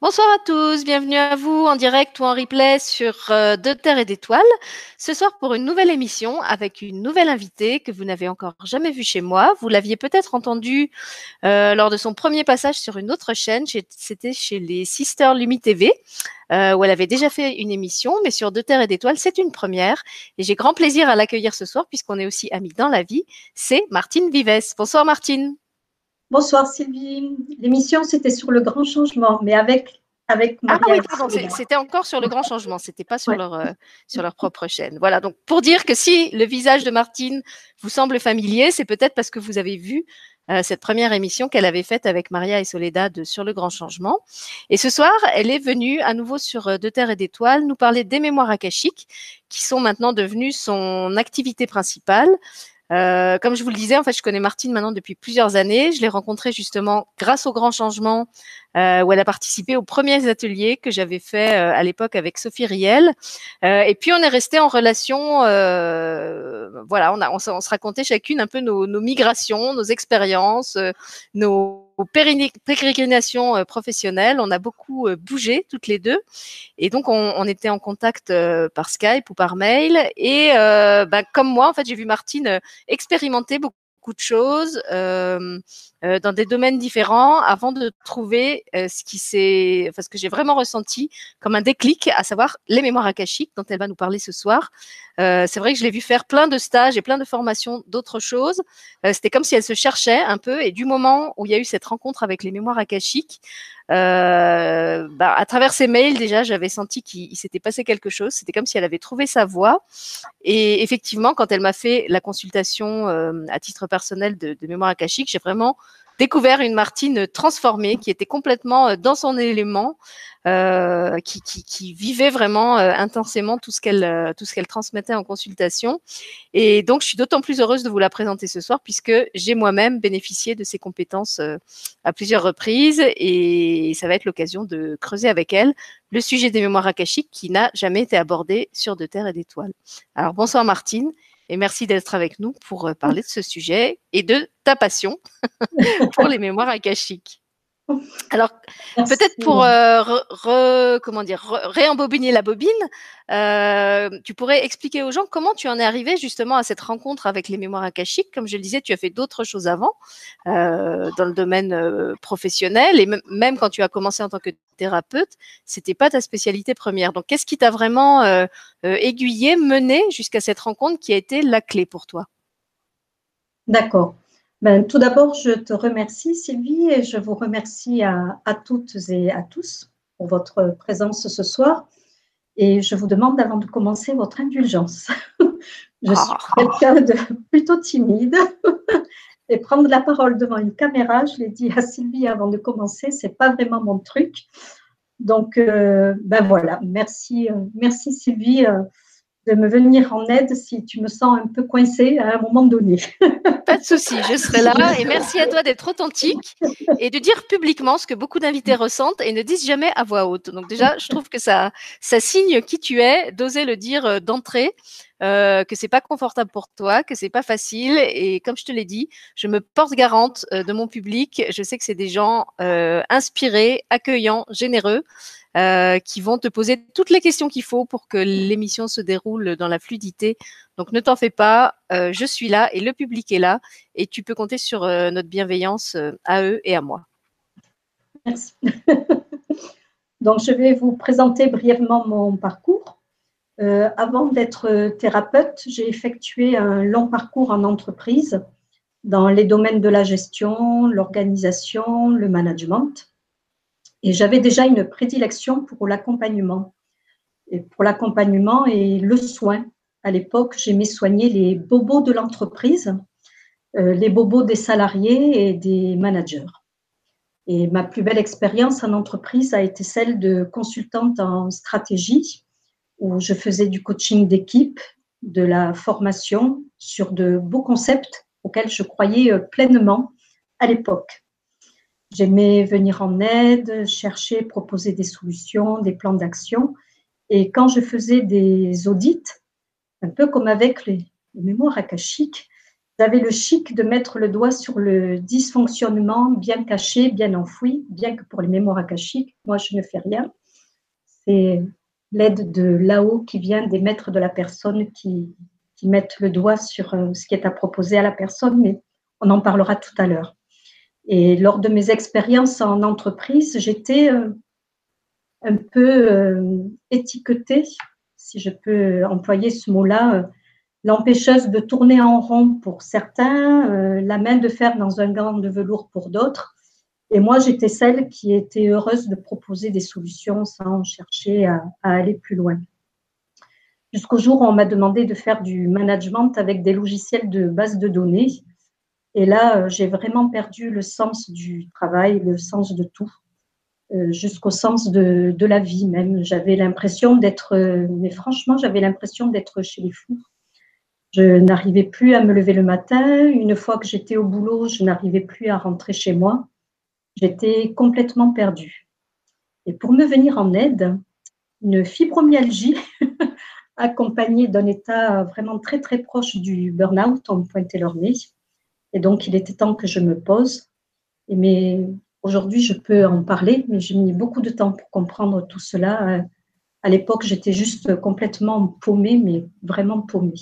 Bonsoir à tous, bienvenue à vous en direct ou en replay sur euh, De Terre et d'Étoiles. Ce soir pour une nouvelle émission avec une nouvelle invitée que vous n'avez encore jamais vue chez moi. Vous l'aviez peut-être entendue euh, lors de son premier passage sur une autre chaîne, c'était chez les Sisters Lumi TV, euh, où elle avait déjà fait une émission, mais sur De Terre et d'Étoiles, c'est une première. Et j'ai grand plaisir à l'accueillir ce soir puisqu'on est aussi amis dans la vie. C'est Martine Vives. Bonsoir Martine. Bonsoir Sylvie. L'émission, c'était sur le grand changement, mais avec avec ah oui, pardon, c'était encore sur le grand changement, c'était pas sur leur euh, sur leur propre chaîne. Voilà, donc pour dire que si le visage de Martine vous semble familier, c'est peut-être parce que vous avez vu euh, cette première émission qu'elle avait faite avec Maria et Soledad sur le grand changement. Et ce soir, elle est venue à nouveau sur euh, De Terre et d'Étoiles nous parler des mémoires akashiques, qui sont maintenant devenues son activité principale. Euh, comme je vous le disais, en fait, je connais Martine maintenant depuis plusieurs années. Je l'ai rencontrée justement grâce au grand changement euh, où elle a participé aux premiers ateliers que j'avais fait euh, à l'époque avec Sophie Riel. Euh, et puis on est resté en relation. Euh, voilà, on, a, on, se racontait chacune un peu nos, nos migrations, nos expériences, nos pérégrinations professionnelles. On a beaucoup bougé toutes les deux, et donc on, on était en contact par Skype ou par mail. Et ben, comme moi, en fait, j'ai vu Martine expérimenter beaucoup de choses euh, euh, dans des domaines différents avant de trouver euh, ce qui s'est, enfin, ce que j'ai vraiment ressenti comme un déclic, à savoir les mémoires akashiques dont elle va nous parler ce soir. c'est vrai que je l'ai vu faire plein de stages et plein de formations d'autres choses. C'était comme si elle se cherchait un peu et du moment où il y a eu cette rencontre avec les mémoires akashiques, euh, bah, à travers ses mails, déjà, j'avais senti qu'il s'était passé quelque chose. C'était comme si elle avait trouvé sa voie. Et effectivement, quand elle m'a fait la consultation euh, à titre personnel de, de mémoire akashique, j'ai vraiment découvert une Martine transformée qui était complètement euh, dans son élément, euh, qui, vivait vraiment euh, intensément tout ce qu'elle tout ce qu'elle transmettait en consultation. Et donc, je suis d'autant plus heureuse de vous la présenter ce soir puisque j'ai moi-même bénéficié de ses compétences à plusieurs reprises et ça va être l'occasion de creuser avec elle le sujet des mémoires akashiques qui n'a jamais été abordé sur De Terre et d'Étoiles. Alors, bonsoir Martine et merci d'être avec nous pour parler de ce sujet et de ta passion pour les mémoires akashiques. Alors, peut-être pour euh, comment dire, réembobiner la bobine, euh, tu pourrais expliquer aux gens comment tu en es arrivé justement à cette rencontre avec les mémoires akashiques? Comme je le disais, tu as fait d'autres choses avant euh, dans le domaine euh, professionnel et même quand tu as commencé en tant que thérapeute, c'était pas ta spécialité première. Donc, qu'est-ce qui t'a vraiment euh, euh, aiguillé, mené jusqu'à cette rencontre qui a été la clé pour toi? D'accord. Ben, tout d'abord, je te remercie, Sylvie, et je vous remercie à, toutes et à tous pour votre présence ce soir. Et je vous demande, avant de commencer, votre indulgence. je suis ah. quelqu'un de plutôt timide. et prendre la parole devant une caméra, je l'ai dit à Sylvie avant de commencer, c'est pas vraiment mon truc. Donc, euh, ben voilà, merci, euh, merci Sylvie. Euh, de me venir en aide si tu me sens un peu coincée à un moment donné. Pas de souci, je serai là et merci à toi d'être authentique et de dire publiquement ce que beaucoup d'invités ressentent et ne disent jamais à voix haute. Donc déjà, je trouve que ça, ça signe qui tu es, d'oser le dire euh, d'entrée. Euh, que c'est pas confortable pour toi, que c'est pas facile. Et comme je te l'ai dit, je me porte garante euh, de mon public. Je sais que c'est des gens euh, inspirés, accueillants, généreux. Euh, qui vont te poser toutes les questions qu'il faut pour que l'émission se déroule dans la fluidité. Donc ne t'en fais pas, euh, je suis là et le public est là et tu peux compter sur euh, notre bienveillance à eux et à moi. Merci. Donc je vais vous présenter brièvement mon parcours. avant d'être thérapeute, j'ai effectué un long parcours en entreprise dans les domaines de la gestion, l'organisation, le management. Et j'avais déjà une prédilection pour l'accompagnement. Et pour l'accompagnement et le soin. À l'époque, j'aimais soigner les bobos de l'entreprise, euh, les bobos des salariés et des managers. Et ma plus belle expérience en entreprise a été celle de consultante en stratégie, où je faisais du coaching d'équipe, de la formation sur de beaux concepts auxquels je croyais euh, pleinement à l'époque. J'aimais venir en aide, chercher, proposer des solutions, des plans d'action. Et quand je faisais des audits, un peu comme avec les, mémoires akashiques, avaient le chic de mettre le doigt sur le dysfonctionnement bien caché, bien enfoui, bien que pour les mémoires akashiques, moi je ne fais rien. C'est l'aide de là-haut qui vient des maîtres de la personne qui, qui mettent le doigt sur euh, ce qui est à proposer à la personne, mais on en parlera tout à l'heure. Et lors de mes expériences en entreprise, j'étais euh, un peu euh, étiquetée, si je peux employer ce mot-là, l'empêcheuse de tourner en rond pour certains, la main de fer dans un gant de velours pour d'autres. Et moi, j'étais celle qui était heureuse de proposer des solutions sans chercher à, aller plus loin. Jusqu'au jour où on m'a demandé de faire du management avec des logiciels de base de données. Et là, euh, j'ai vraiment perdu le sens du travail, le sens de tout, euh, jusqu'au sens de, la vie même. J'avais l'impression d'être, euh, mais franchement, j'avais l'impression d'être chez les fous. Je n'arrivais plus à me lever le matin. Une fois que j'étais au boulot, je n'arrivais plus à rentrer chez moi. J'étais complètement perdue. Et pour me venir en aide, une fibromyalgie accompagnée d'un état vraiment très très proche du burn-out, on me pointait leur nez. Et donc, il était temps que je me pose. Et mais aujourd'hui, je peux en parler, mais j'ai mis beaucoup de temps pour comprendre tout cela. À l'époque, j'étais juste complètement paumée, mais vraiment paumée.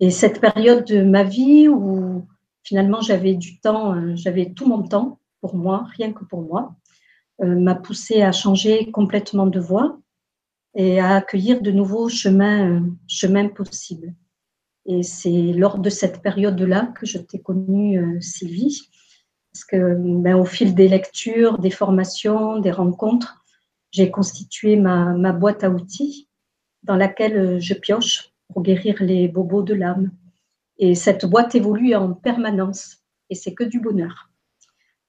Et cette période de ma vie où finalement, j'avais du temps, euh, j'avais tout mon temps pour moi, rien que pour moi, euh, m'a poussé à changer complètement de voie et à accueillir de nouveaux chemins, euh, chemins possibles. Et c'est lors de cette période-là que je t'ai connue, Sylvie, parce que ben, au fil des lectures, des formations, des rencontres, j'ai constitué ma, ma boîte à outils dans laquelle je pioche pour guérir les bobos de l'âme. Et cette boîte évolue en permanence et c'est que du bonheur.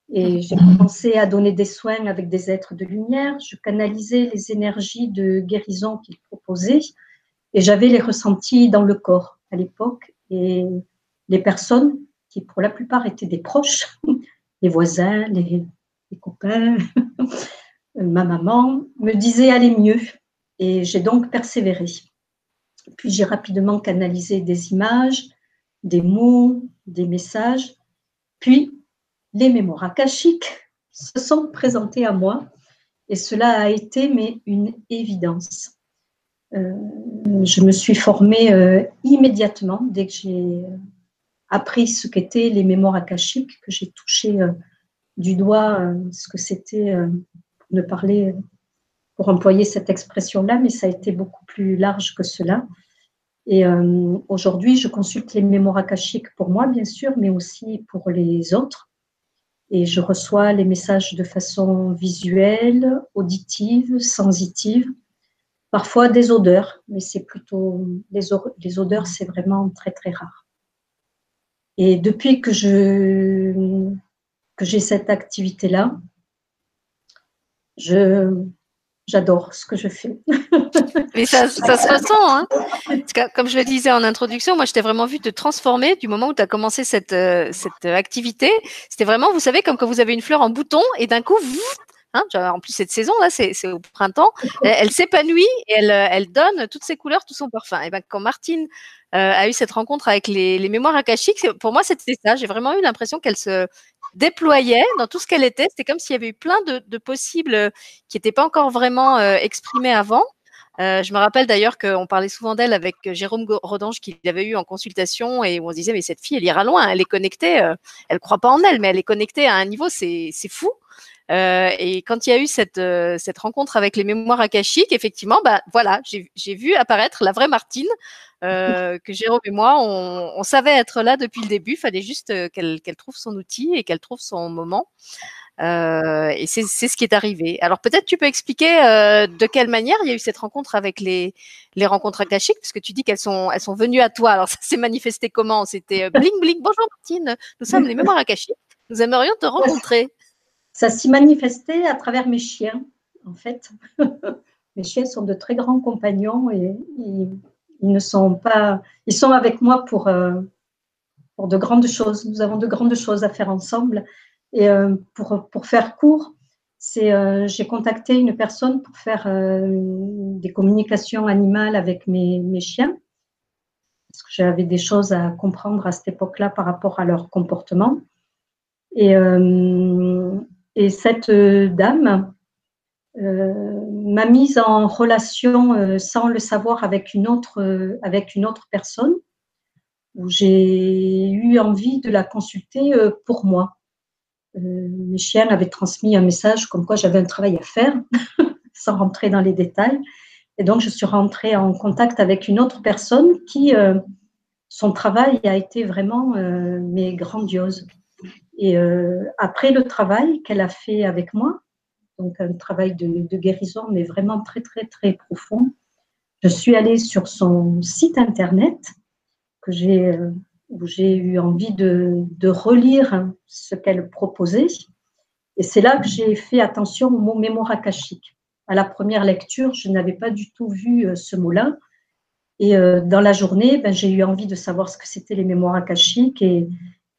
Et j'ai commencé à donner des soins avec des êtres de lumière. Je canalisais les énergies de guérison qu'ils proposaient et j'avais les ressentis dans le corps à l'époque. Et les personnes qui, pour la plupart, étaient des proches, les voisins, les, copains, ma maman, me disaient aller mieux. Et j'ai donc persévéré. Puis j'ai rapidement canalisé des images, des mots, des messages. Puis, les mémoires akashiques se sont présentés à moi et cela a été mais une évidence. Euh, je me suis formée euh, immédiatement dès que j'ai appris ce qu'étaient les mémoires akashiques, que j'ai touché euh, du doigt ce que c'était, pour ne parler, pour employer cette expression-là, mais ça a été beaucoup plus large que cela. Et euh, aujourd'hui, je consulte les mémoires akashiques pour moi, bien sûr, mais aussi pour les autres. Et je reçois les messages de façon visuelle, auditive, sensitive, parfois des odeurs, mais c'est plutôt les, les odeurs, c'est vraiment très très rare. Et depuis que je que j'ai cette activité-là, je j'adore ce que je fais. Mais ça, ça se ressent. Hein comme je le disais en introduction, moi, je t'ai vraiment vu te transformer du moment où tu as commencé cette, euh, cette activité. C'était vraiment, vous savez, comme quand vous avez une fleur en bouton et d'un coup, Hein, en plus cette saison là, c'est au printemps, elle, s'épanouit et elle, elle, donne toutes ses couleurs, tout son parfum. Et ben quand Martine euh, a eu cette rencontre avec les, mémoires akashiques, pour moi c'était ça. J'ai vraiment eu l'impression qu'elle se déployait dans tout ce qu'elle était. C'était comme s'il y avait eu plein de, possibles euh, qui n'étaient pas encore vraiment euh, exprimés avant. Euh, je me rappelle d'ailleurs qu'on parlait souvent d'elle avec Jérôme Rodange qu'il avait eu en consultation et où on se disait mais cette fille elle ira loin, elle est connectée, euh, elle croit pas en elle mais elle est connectée à un niveau c'est fou. Euh, et quand il y a eu cette, euh, cette rencontre avec les mémoires akashiques, effectivement, bah voilà, j'ai vu apparaître la vraie Martine euh, que Jérôme et moi, on, on, savait être là depuis le début. Il fallait juste euh, qu'elle qu'elle trouve son outil et qu'elle trouve son moment. Euh, et c'est ce qui est arrivé. Alors peut-être tu peux expliquer euh, de quelle manière il y a eu cette rencontre avec les, les rencontres akashiques, parce que tu dis qu'elles sont, elles sont venues à toi. Alors ça s'est manifesté comment? C'était bling bling. Bonjour Martine, nous sommes les mémoires akashiques. Nous aimerions te rencontrer ça s'y manifestait à travers mes chiens, en fait. mes chiens sont de très grands compagnons et ils, ne sont pas, ils sont avec moi pour, euh, pour de grandes choses. Nous avons de grandes choses à faire ensemble. Et euh, pour, pour faire court, c'est euh, j'ai contacté une personne pour faire des communications animales avec mes, mes chiens. parce que j'avais des choses à comprendre à cette époque-là par rapport à leur comportement. Et, et cette dame m'a mise en relation sans le savoir avec une autre, avec une autre personne où j'ai eu envie de la consulter pour moi. mes chiens avaient transmis un message comme quoi j'avais un travail à faire, sans rentrer dans les détails. Et donc, je suis rentrée en contact avec une autre personne qui, euh, son travail a été vraiment euh, mais grandiose. Et euh, après le travail qu'elle a fait avec moi, donc un travail de, guérison, mais vraiment très, très, très profond, je suis allée sur son site internet que j'ai, où j'ai eu envie de, relire ce qu'elle proposait. Et c'est là que j'ai fait attention au mot mémoire akashique à la première lecture, je n'avais pas du tout vu euh, ce mot-là. Et euh, dans la journée, ben, j'ai eu envie de savoir ce que c'était les mémoires akashiques. Et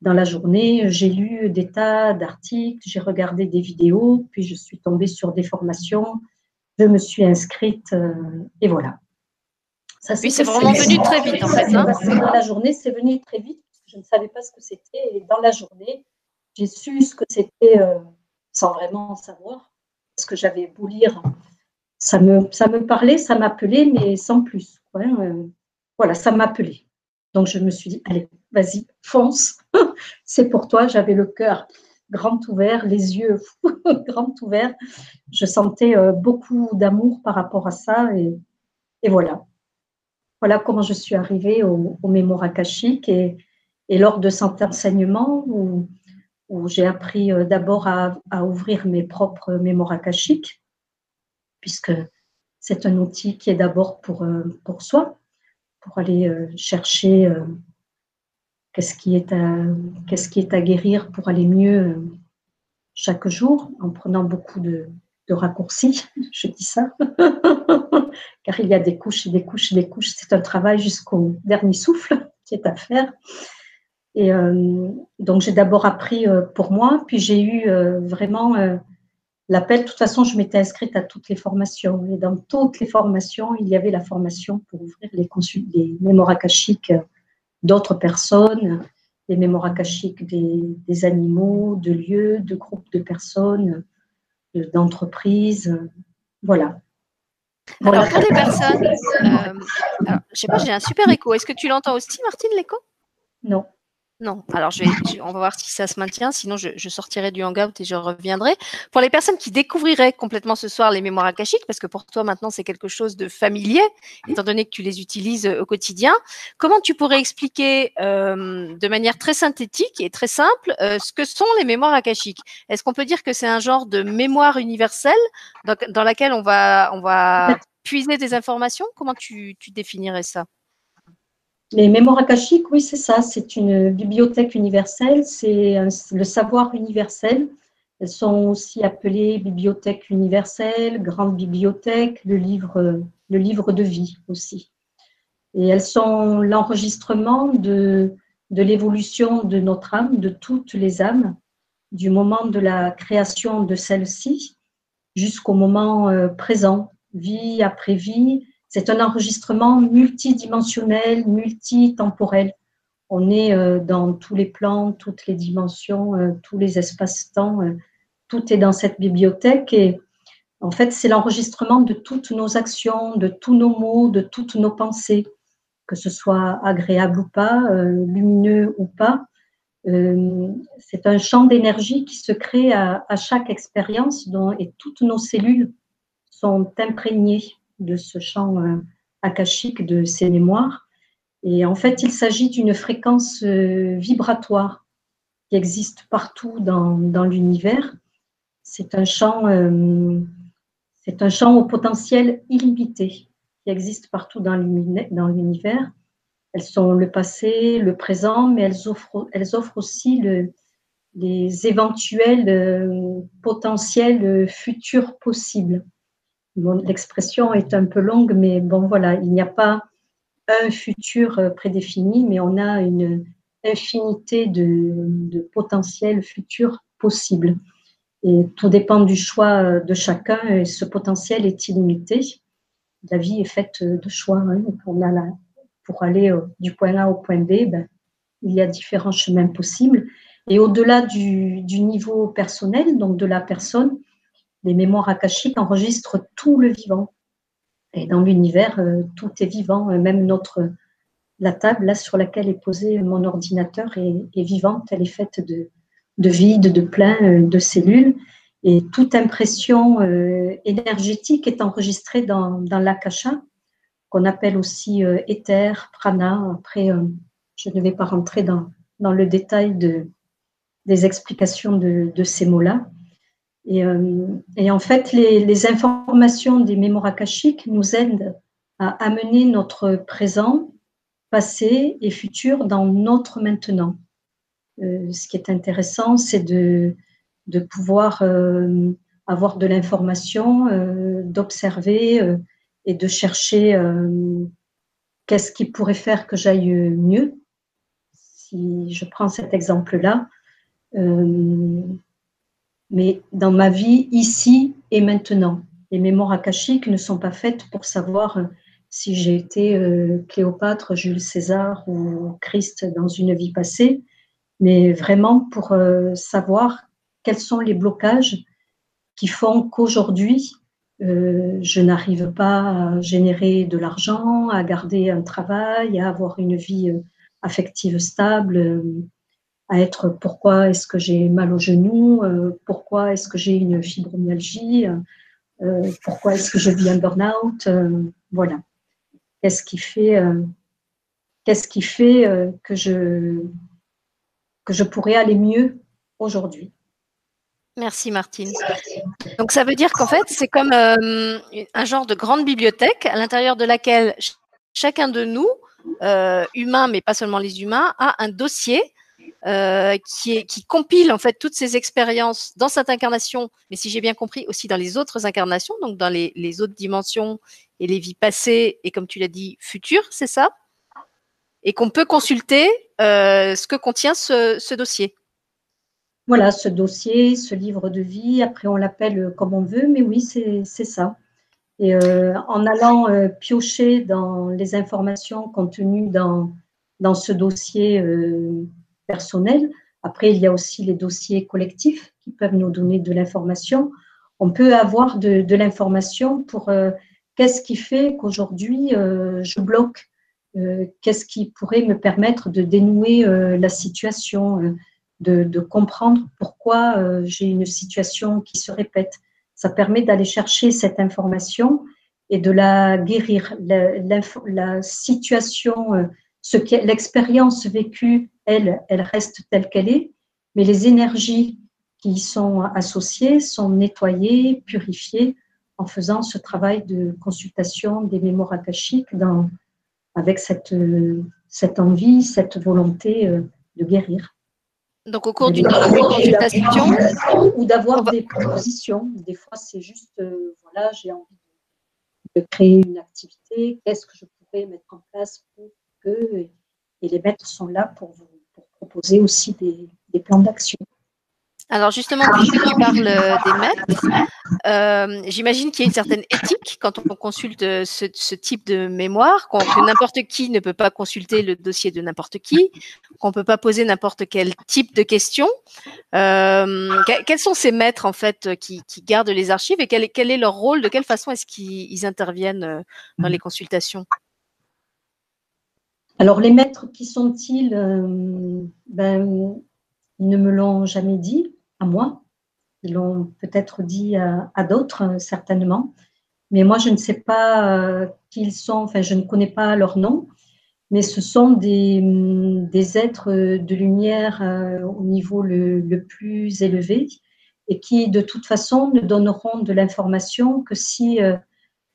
dans la journée, j'ai lu des tas d'articles, j'ai regardé des vidéos, puis je suis tombée sur des formations, je me suis inscrite, euh, et voilà. Ça, oui, c'est vraiment venu très vite en fait. Hein. Dans la journée, c'est venu très vite, parce que je ne savais pas ce que c'était. Et dans la journée, j'ai su ce que c'était sans vraiment savoir ce que j'avais beau lire, ça me, ça me parlait, ça m'appelait, mais sans plus. Euh, voilà, ça m'appelait. Donc je me suis dit, allez, vas-y, fonce, c'est pour toi. J'avais le cœur grand ouvert, les yeux grand ouverts. Je sentais euh, beaucoup d'amour par rapport à ça et, voilà. Voilà comment je suis arrivée au, au mémoire akashique et, lors de cet enseignement où j'ai appris euh, d'abord à, ouvrir mes propres mémoires akashiques, puisque c'est un outil qui est d'abord pour, euh, pour soi, pour aller chercher qu'est-ce qui, est à, guérir pour aller mieux chaque jour, en prenant beaucoup de, raccourcis, je dis ça, car il y a des couches et des couches et des couches, c'est un travail jusqu'au dernier souffle qui est à faire. Et euh, donc, j'ai d'abord appris euh, pour moi, puis j'ai eu euh, vraiment l'appel. De toute façon, je m'étais inscrite à toutes les formations. Et dans toutes les formations, il y avait la formation pour ouvrir les, les mémoires d'autres personnes, les mémoires akashiques des, des, animaux, de lieux, de groupes de personnes, d'entreprises. Voilà. Alors, pour les personnes, euh, alors, je sais pas, j'ai un super écho. Est-ce que tu l'entends aussi, Martine, l'écho? Non. Non, alors je vais, on va voir si ça se maintient, sinon je, je, sortirai du hangout et je reviendrai. Pour les personnes qui découvriraient complètement ce soir les mémoires akashiques, parce que pour toi maintenant c'est quelque chose de familier, étant donné que tu les utilises euh, au quotidien, comment tu pourrais expliquer euh, de manière très synthétique et très simple euh, ce que sont les mémoires akashiques? Est-ce qu'on peut dire que c'est un genre de mémoire universelle dans, dans laquelle on va, on va puiser des informations? Comment tu, tu définirais ça? Les mémoires oui, c'est ça. C'est une bibliothèque universelle, c'est le savoir universel. Elles sont aussi appelées bibliothèques universelles, grande bibliothèque, le livre, le livre de vie aussi. Et elles sont l'enregistrement de, de l'évolution de notre âme, de toutes les âmes, du moment de la création de celle-ci jusqu'au moment euh, présent, vie après vie, c'est un enregistrement multidimensionnel, multitemporel. On est euh, dans tous les plans, toutes les dimensions, euh, tous les espaces-temps. Euh, tout est dans cette bibliothèque et en fait, c'est l'enregistrement de toutes nos actions, de tous nos mots, de toutes nos pensées, que ce soit agréable ou pas, lumineux ou pas. c'est un champ d'énergie qui se crée à, à chaque expérience et toutes nos cellules sont imprégnées de ce champ euh, akashique de ces mémoires. Et en fait, il s'agit d'une fréquence euh, vibratoire qui existe partout dans, dans l'univers. C'est un champ, euh, c'est un champ au potentiel illimité qui existe partout dans l'univers. Elles sont le passé, le présent, mais elles offrent, elles offrent aussi le, les éventuels potentiels futurs possibles l'expression est un peu longue, mais bon, voilà, il n'y a pas un futur euh, prédéfini, mais on a une infinité de, potentiels futurs possibles. Et tout dépend du choix euh, de chacun, et ce potentiel est illimité. La vie est faite de choix. Hein. Pour aller du point A au point B, ben, il y a différents chemins possibles. Et au-delà du, niveau personnel, donc de la personne, les mémoires akashiques enregistrent tout le vivant. Et dans l'univers, tout est vivant, même notre la table là sur laquelle est posé mon ordinateur est, vivante, elle est faite de, de vide, de plein, de cellules. Et toute impression euh, énergétique est enregistrée dans, dans l'akasha, qu'on appelle aussi euh, éther, prana. Après, euh, je ne vais pas rentrer dans, dans le détail de, des explications de, de ces mots-là. Et, et, en fait, les, informations des mémoires akashiques nous aident à amener notre présent, passé et futur dans notre maintenant. ce qui est intéressant, c'est de, pouvoir euh, avoir de l'information, euh, d'observer euh, et de chercher qu'est-ce qui pourrait faire que j'aille mieux. Si je prends cet exemple-là, mais dans ma vie ici et maintenant. Les mémoires akashiques ne sont pas faites pour savoir si j'ai été Cléopâtre, Jules César ou Christ dans une vie passée, mais vraiment pour savoir quels sont les blocages qui font qu'aujourd'hui, euh, je n'arrive pas à générer de l'argent, à garder un travail, à avoir une vie euh, affective stable, euh, à être pourquoi est-ce que j'ai mal au genou, pourquoi est-ce que j'ai une fibromyalgie, pourquoi est-ce que je vis un burn-out, voilà. Qu'est-ce qui fait, qu'est-ce qui fait que, je, que je pourrais aller mieux aujourd'hui? Merci Martine. Donc ça veut dire qu'en fait, c'est comme euh, un genre de grande bibliothèque à l'intérieur de laquelle chacun de nous, euh, humains, mais pas seulement les humains, a un dossier euh, qui, compile en fait toutes ces expériences dans cette incarnation, mais si j'ai bien compris, aussi dans les autres incarnations, donc dans les, autres dimensions et les vies passées et comme tu l'as dit, futures, c'est ça? Et qu'on peut consulter ce que contient ce, dossier voilà, ce dossier, ce livre de vie. Après, on l'appelle comme on veut, mais oui, c'est ça. Et euh, en allant euh, piocher dans les informations contenues dans, dans ce dossier euh, personnel, après, il y a aussi les dossiers collectifs qui peuvent nous donner de l'information. On peut avoir de, l'information pour qu'est-ce qui fait qu'aujourd'hui je bloque, qu'est-ce qui pourrait me permettre de dénouer la situation de, comprendre pourquoi euh, j'ai une situation qui se répète. Ça permet d'aller chercher cette information et de la guérir. La, la, situation, euh, ce l'expérience vécue, elle, elle reste telle qu'elle est, mais les énergies qui y sont associées sont nettoyées, purifiées en faisant ce travail de consultation des mémoires akashiques dans, avec cette, cette envie, cette volonté euh, de guérir. Donc, au cours d'une consultation. Ou d'avoir des propositions. Des fois, c'est juste, euh, voilà, j'ai envie de, créer une activité. Qu'est-ce que je pourrais mettre en place pour que. Et les maîtres sont là pour vous proposer aussi des plans d'action. Alors justement, puisque tu parles euh, des maîtres, euh, j'imagine qu'il y a une certaine éthique quand on consulte euh, ce, type de mémoire, que n'importe qui ne peut pas consulter le dossier de n'importe qui, qu'on ne peut pas poser n'importe quel type de questions. quels sont ces maîtres en fait qui, gardent les archives et quel, est leur rôle? De quelle façon est-ce qu'ils interviennent dans les consultations? Alors les maîtres, qui sont-ils ben, ils ne me l'ont jamais dit à moi. Ils l'ont peut-être dit à, d'autres, certainement. Mais moi, je ne sais pas euh, qui ils sont, enfin, je ne connais pas leur nom, mais ce sont des, des êtres de lumière euh, au niveau le, le, plus élevé et qui, de toute façon, ne donneront de l'information que si euh,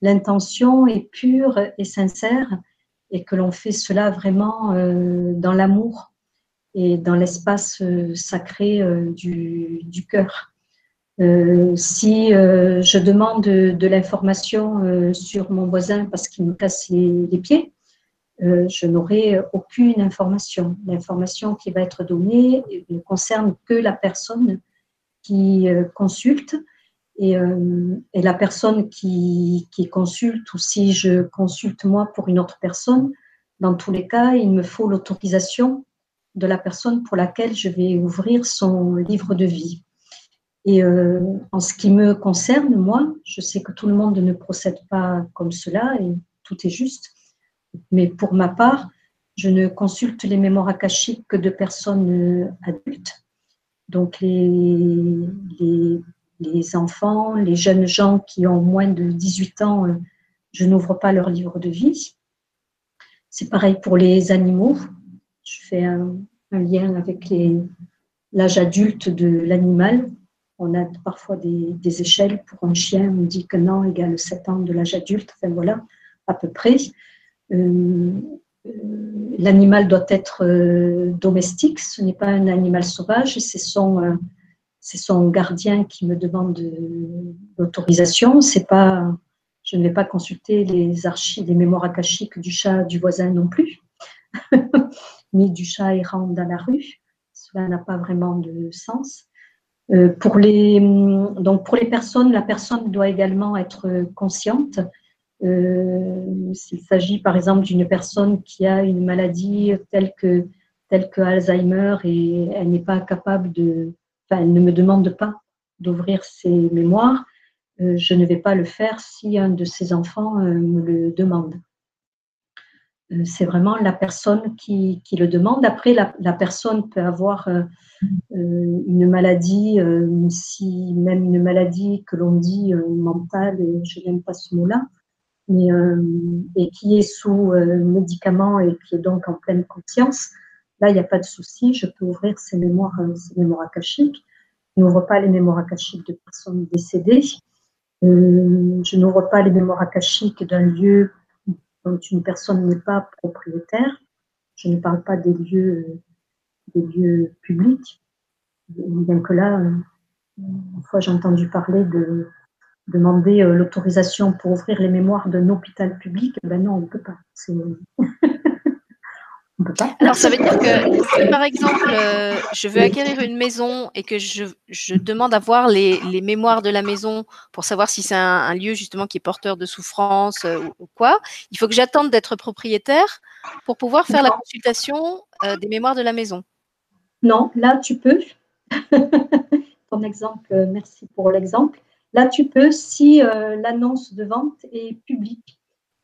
l'intention est pure et sincère et que l'on fait cela vraiment dans l'amour et dans l'espace euh, sacré euh, du, cœur. Euh, si je demande de, l'information sur mon voisin parce qu'il me casse les, pieds, je n'aurai aucune information. L'information qui va être donnée ne concerne que la personne qui consulte et, et la personne qui, qui, consulte ou si je consulte moi pour une autre personne, dans tous les cas, il me faut l'autorisation de la personne pour laquelle je vais ouvrir son livre de vie. Et euh, en ce qui me concerne, moi, je sais que tout le monde ne procède pas comme cela et tout est juste. Mais pour ma part, je ne consulte les mémoires akashiques que de personnes euh, adultes. Donc les, les, enfants, les jeunes gens qui ont moins de 18 ans, euh, je n'ouvre pas leur livre de vie. C'est pareil pour les animaux. Je fais un, lien avec l'âge adulte de l'animal on a parfois des, échelles. Pour un chien, on dit qu'un an égale 7 ans de l'âge adulte. Enfin voilà, à peu près. Euh, euh, l'animal doit être domestique, ce n'est pas un animal sauvage, c'est son, son gardien qui me demande l'autorisation. C'est pas, je ne vais pas consulter les archives, les mémoires akashiques du chat du voisin non plus, ni du chat errant dans la rue. Cela n'a pas vraiment de sens. Euh, pour, les, donc pour les personnes, la personne doit également être consciente. Euh, s'il s'agit par exemple d'une personne qui a une maladie telle que, telle que Alzheimer et elle n'est pas capable de, enfin, elle ne me demande pas d'ouvrir ses mémoires, euh, je ne vais pas le faire si un de ses enfants me le demande. Euh, c'est vraiment la personne qui, le demande. Après, la, personne peut avoir euh, euh, une maladie, même une maladie que l'on dit mentale, je n'aime pas ce mot-là, mais et qui est sous médicament et qui est donc en pleine conscience. Là, il n'y a pas de souci, je peux ouvrir ces mémoires, ces mémoires akashiques. Je n'ouvre pas les mémoires akashiques de personnes décédées. je n'ouvre pas les mémoires akashiques d'un lieu quand une personne n'est pas propriétaire, je ne parle pas des lieux, des lieux publics, bien que là, euh, une fois j'ai entendu parler de demander euh, l'autorisation pour ouvrir les mémoires d'un hôpital public, ben non, on ne peut pas. Alors, ça veut dire que si, par exemple, euh, je veux acquérir une maison et que je, demande à voir les, mémoires de la maison pour savoir si c'est un, lieu justement qui est porteur de souffrance euh, ou, quoi, il faut que j'attende d'être propriétaire pour pouvoir faire la consultation euh, des mémoires de la maison. Non, là, tu peux. Ton exemple, merci pour l'exemple. Là, tu peux si l'annonce de vente est publique.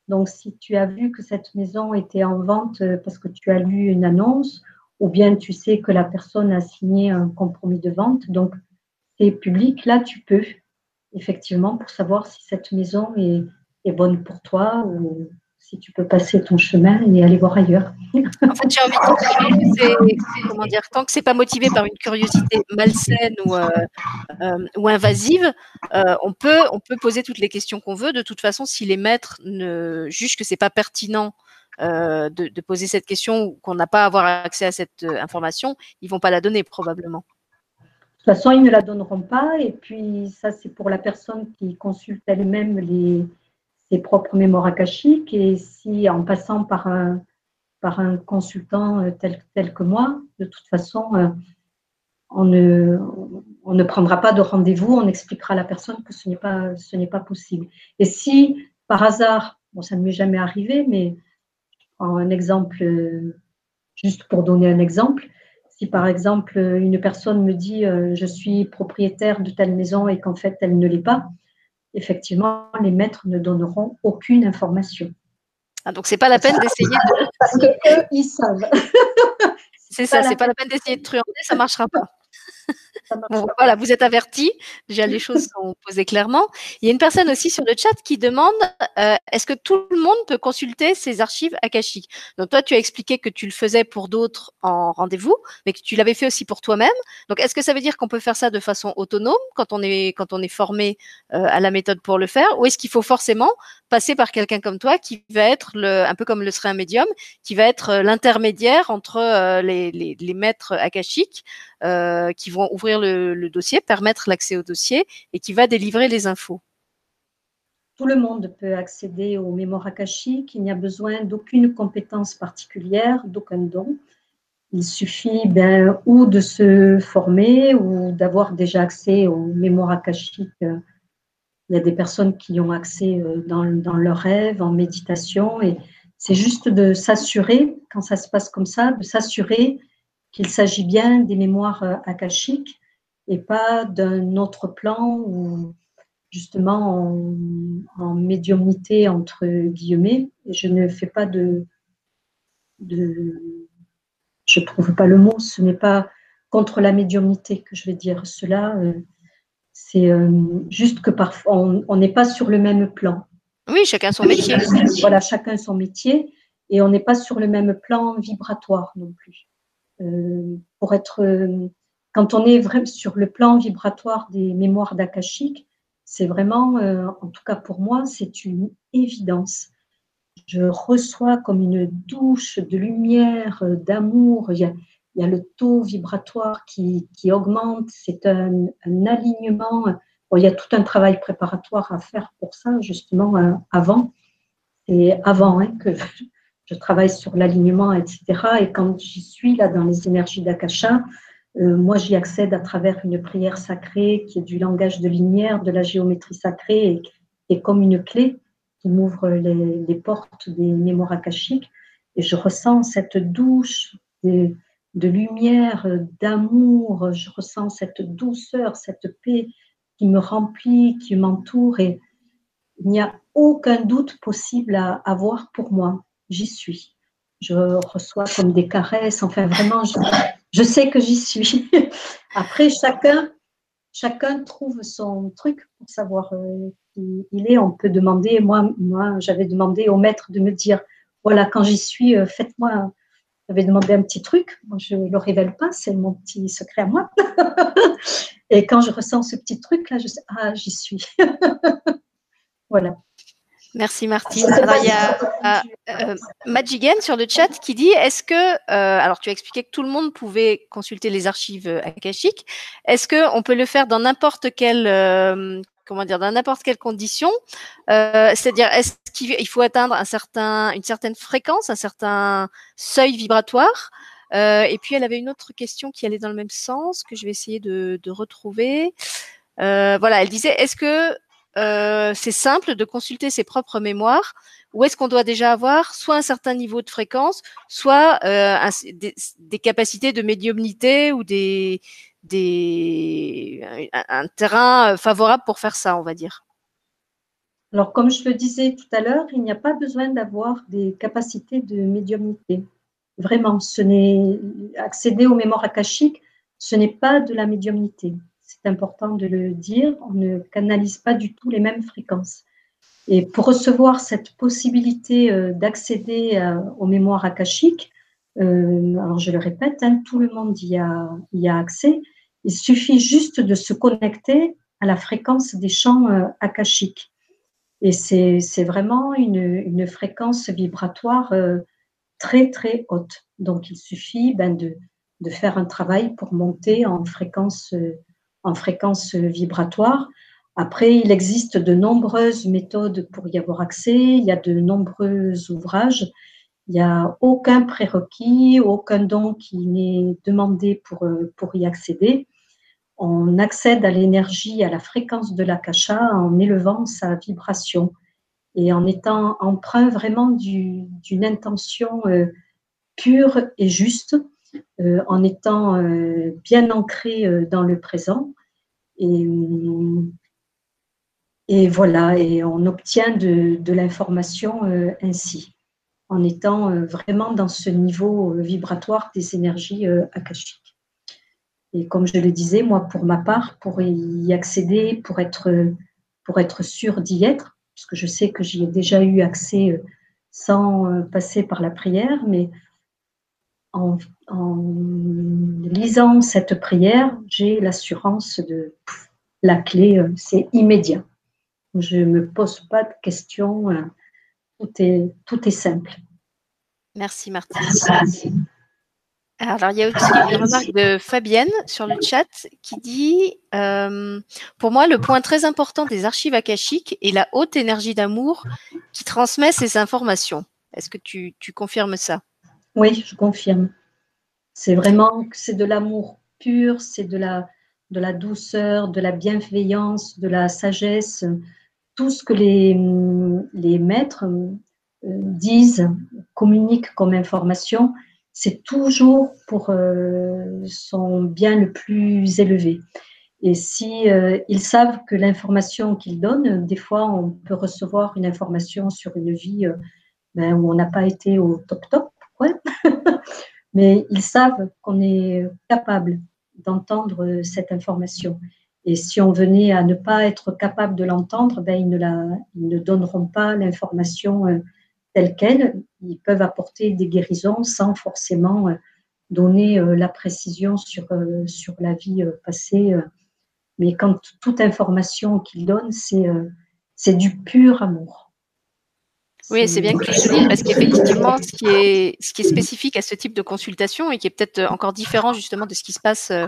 Donc, si tu as vu que cette maison était en vente euh, parce que tu as lu une annonce, ou bien tu sais que la personne a signé un compromis de vente, donc c'est public, là, tu peux, effectivement, pour savoir si cette maison est, est bonne pour toi ou si tu peux passer ton chemin et aller voir ailleurs. En fait, j'ai envie de dire que comment dire, tant que c'est pas motivé par une curiosité malsaine ou, euh, euh, ou invasive, euh, on peut on peut poser toutes les questions qu'on veut. De toute façon, si les maîtres ne jugent que c'est pas pertinent de, de, poser cette question ou qu'on n'a pas à avoir accès à cette information, ils vont pas la donner probablement. De toute façon, ils ne la donneront pas. Et puis ça, c'est pour la personne qui consulte elle-même les ses propres mémoires akashiques et si en passant par un, par un consultant euh, tel, tel que moi, de toute façon, euh, on ne, on ne prendra pas de rendez-vous, on expliquera à la personne que ce n'est pas, pas possible. Et si par hasard, bon, ça ne m'est jamais arrivé, mais un exemple, euh, juste pour donner un exemple, si par exemple une personne me dit je suis propriétaire de telle maison et qu'en fait elle ne l'est pas, effectivement, les maîtres ne donneront aucune information. Ah, donc, c'est pas la peine d'essayer de. Parce qu'eux, ils savent. c'est ça, c'est pas la peine d'essayer de truander, ça marchera pas voilà, vous êtes avertis. Déjà, les choses sont posées clairement. Il y a une personne aussi sur le chat qui demande euh, est-ce que tout le monde peut consulter ces archives akashiques? Donc, toi, tu as expliqué que tu le faisais pour d'autres en rendez-vous, mais que tu l'avais fait aussi pour toi-même. Donc, est-ce que ça veut dire qu'on peut faire ça de façon autonome quand on est quand on est formé euh, à la méthode pour le faire, ou est-ce qu'il faut forcément passer par quelqu'un comme toi qui va être le, un peu comme le serait un médium, qui va être euh, l'intermédiaire entre les, les, les maîtres akashiques? Euh, qui vont ouvrir le, dossier, permettre l'accès au dossier et qui va délivrer les infos. Tout le monde peut accéder aux mémoires akashiques. Il n'y a besoin d'aucune compétence particulière, d'aucun don. Il suffit ben, ou de se former ou d'avoir déjà accès aux mémoires akashiques. Il y a des personnes qui ont accès euh, dans, dans leurs rêves, en méditation, et c'est juste de s'assurer, quand ça se passe comme ça, de s'assurer qu'il s'agit bien des mémoires euh, akashiques et pas d'un autre plan où justement en, médiumnité entre guillemets. je ne fais pas de, de je trouve pas le mot, ce n'est pas contre la médiumnité que je vais dire cela. Euh, c'est euh, juste que parfois on n'est pas sur le même plan. Oui, chacun son métier. Voilà, chacun son métier et on n'est pas sur le même plan vibratoire non plus. Euh, pour être, quand on est vraiment sur le plan vibratoire des mémoires d'Akashique, c'est vraiment, en tout cas pour moi, c'est une évidence je reçois comme une douche de lumière, euh, d'amour. Il, y a le taux vibratoire qui, augmente. C'est un, alignement. il y a tout un travail préparatoire à faire pour ça, justement, euh, avant. Et avant hein, que je travaille sur l'alignement, etc. Et quand j'y suis, là, dans les énergies d'Akasha, euh, moi, j'y accède à travers une prière sacrée qui est du langage de lumière, de la géométrie sacrée et, comme une clé qui m'ouvre les, portes des mémoires akashiques et je ressens cette douche de lumière, d'amour, je ressens cette douceur, cette paix qui me remplit, qui m'entoure et il n'y a aucun doute possible à avoir pour moi. J'y suis. Je reçois comme des caresses, enfin vraiment, je, sais que j'y suis. Après, chacun, chacun trouve son truc pour savoir euh, il est, on peut demander, moi, moi j'avais demandé au maître de me dire, voilà, quand j'y suis, euh, faites-moi, j'avais demandé un petit truc, moi, je ne le révèle pas, c'est mon petit secret à moi. Et quand je ressens ce petit truc, là, je sais, ah, j'y suis. voilà. Merci Martine. Alors, il y a euh, euh sur le chat qui dit est-ce que, euh, alors tu as expliqué que tout le monde pouvait consulter les archives akashiques, est-ce qu'on peut le faire dans n'importe quel comment dire, dans n'importe quelle condition? Euh, c'est-à-dire, est-ce qu'il faut atteindre un certain, une certaine fréquence, un certain seuil vibratoire? Euh, Et puis, elle avait une autre question qui allait dans le même sens que je vais essayer de, retrouver. Euh, voilà, elle disait, est-ce que c'est simple de consulter ses propres mémoires ou est-ce qu'on doit déjà avoir soit un certain niveau de fréquence, soit des, capacités de médiumnité ou des, un, terrain euh, favorable pour faire ça, on va dire. Alors, comme je le disais tout à l'heure, il n'y a pas besoin d'avoir des capacités de médiumnité. Vraiment, accéder aux mémoires akashiques, ce n'est pas de la médiumnité. Important de le dire. On ne canalise pas du tout les mêmes fréquences. Et pour recevoir cette possibilité euh, d'accéder euh, aux mémoires akashiques, alors je le répète, hein, tout le monde y a, y a accès. Il suffit juste de se connecter à la fréquence des champs euh, akashiques. Et c'est vraiment une, fréquence vibratoire euh, très, très haute. Donc, il suffit ben, de, faire un travail pour monter en fréquence, en fréquence vibratoire. Après, il existe de nombreuses méthodes pour y avoir accès. Il y a de nombreux ouvrages. Il n'y a aucun prérequis, aucun don qui n'est demandé pour, euh, pour y accéder on accède à l'énergie, à la fréquence de l'akasha en élevant sa vibration et en étant emprunt vraiment d'une intention euh, pure et juste, en étant euh, bien ancré dans le présent. Et, et, voilà, et on obtient de, de l'information ainsi, en étant vraiment dans ce niveau vibratoire des énergies akashiques. Et comme je le disais, moi, pour ma part, pour y accéder, pour être, pour être sûr d'y être, puisque je sais que j'y ai déjà eu accès euh, sans euh, passer par la prière, mais en, lisant cette prière, j'ai l'assurance de la clé, euh, c'est immédiat. Je ne me pose pas de questions, tout est, tout est simple. Merci Martine. Alors, il y a aussi une remarque de Fabienne sur le chat qui dit euh, Pour moi, le point très important des archives akashiques est la haute énergie d'amour qui transmet ces informations. Est-ce que tu, confirmes ça? Oui, je confirme. C'est vraiment c'est de l'amour pur, c'est de la, douceur, de la bienveillance, de la sagesse, tout ce que les, maîtres disent, communiquent comme information, c'est toujours pour son bien le plus élevé. Et si ils savent que l'information qu'ils donnent, des fois, on peut recevoir une information sur une vie ben, où on n'a pas été au top top, mais ils savent qu'on est capable d'entendre cette information. Et si on venait à ne pas être capable de l'entendre, ben, ils, ne la, ils ne donneront pas l'information euh, telle qu'elle. Ils peuvent apporter des guérisons sans forcément euh, donner euh, la précision sur, sur la vie passée. Mais quand toute information qu'ils donnent, c'est du pur amour. Oui, c'est bien que tu le dises parce qu'effectivement, ce qui est ce qui est spécifique à ce type de consultation et qui est peut-être euh, encore différent justement de ce qui se passe euh,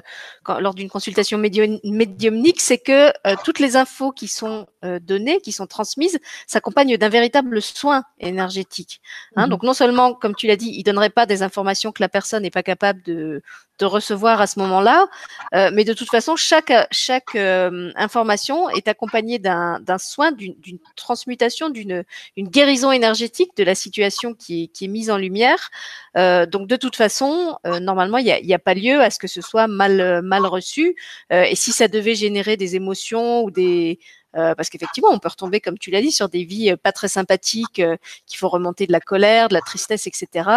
lors d'une consultation médiumnique, c'est que euh, toutes les infos qui sont données, qui sont transmises, s'accompagnent d'un véritable soin énergétique. Hein. Mmh donc non seulement, comme tu l'as dit, il donnerait pas des informations que la personne n'est pas capable de de recevoir à ce moment-là. Euh, mais de toute façon, chaque, chaque euh, information est accompagnée d'un soin, d'une transmutation, d'une une guérison énergétique de la situation qui est, qui mise en lumière. Euh, donc de toute façon, euh, normalement, il n'y a, pas lieu à ce que ce soit mal, mal reçu. Euh, et si ça devait générer des émotions ou des... parce qu'effectivement, on peut retomber, comme tu l'as dit, sur des vies pas très sympathiques, qu'il faut remonter de la colère, de la tristesse, etc.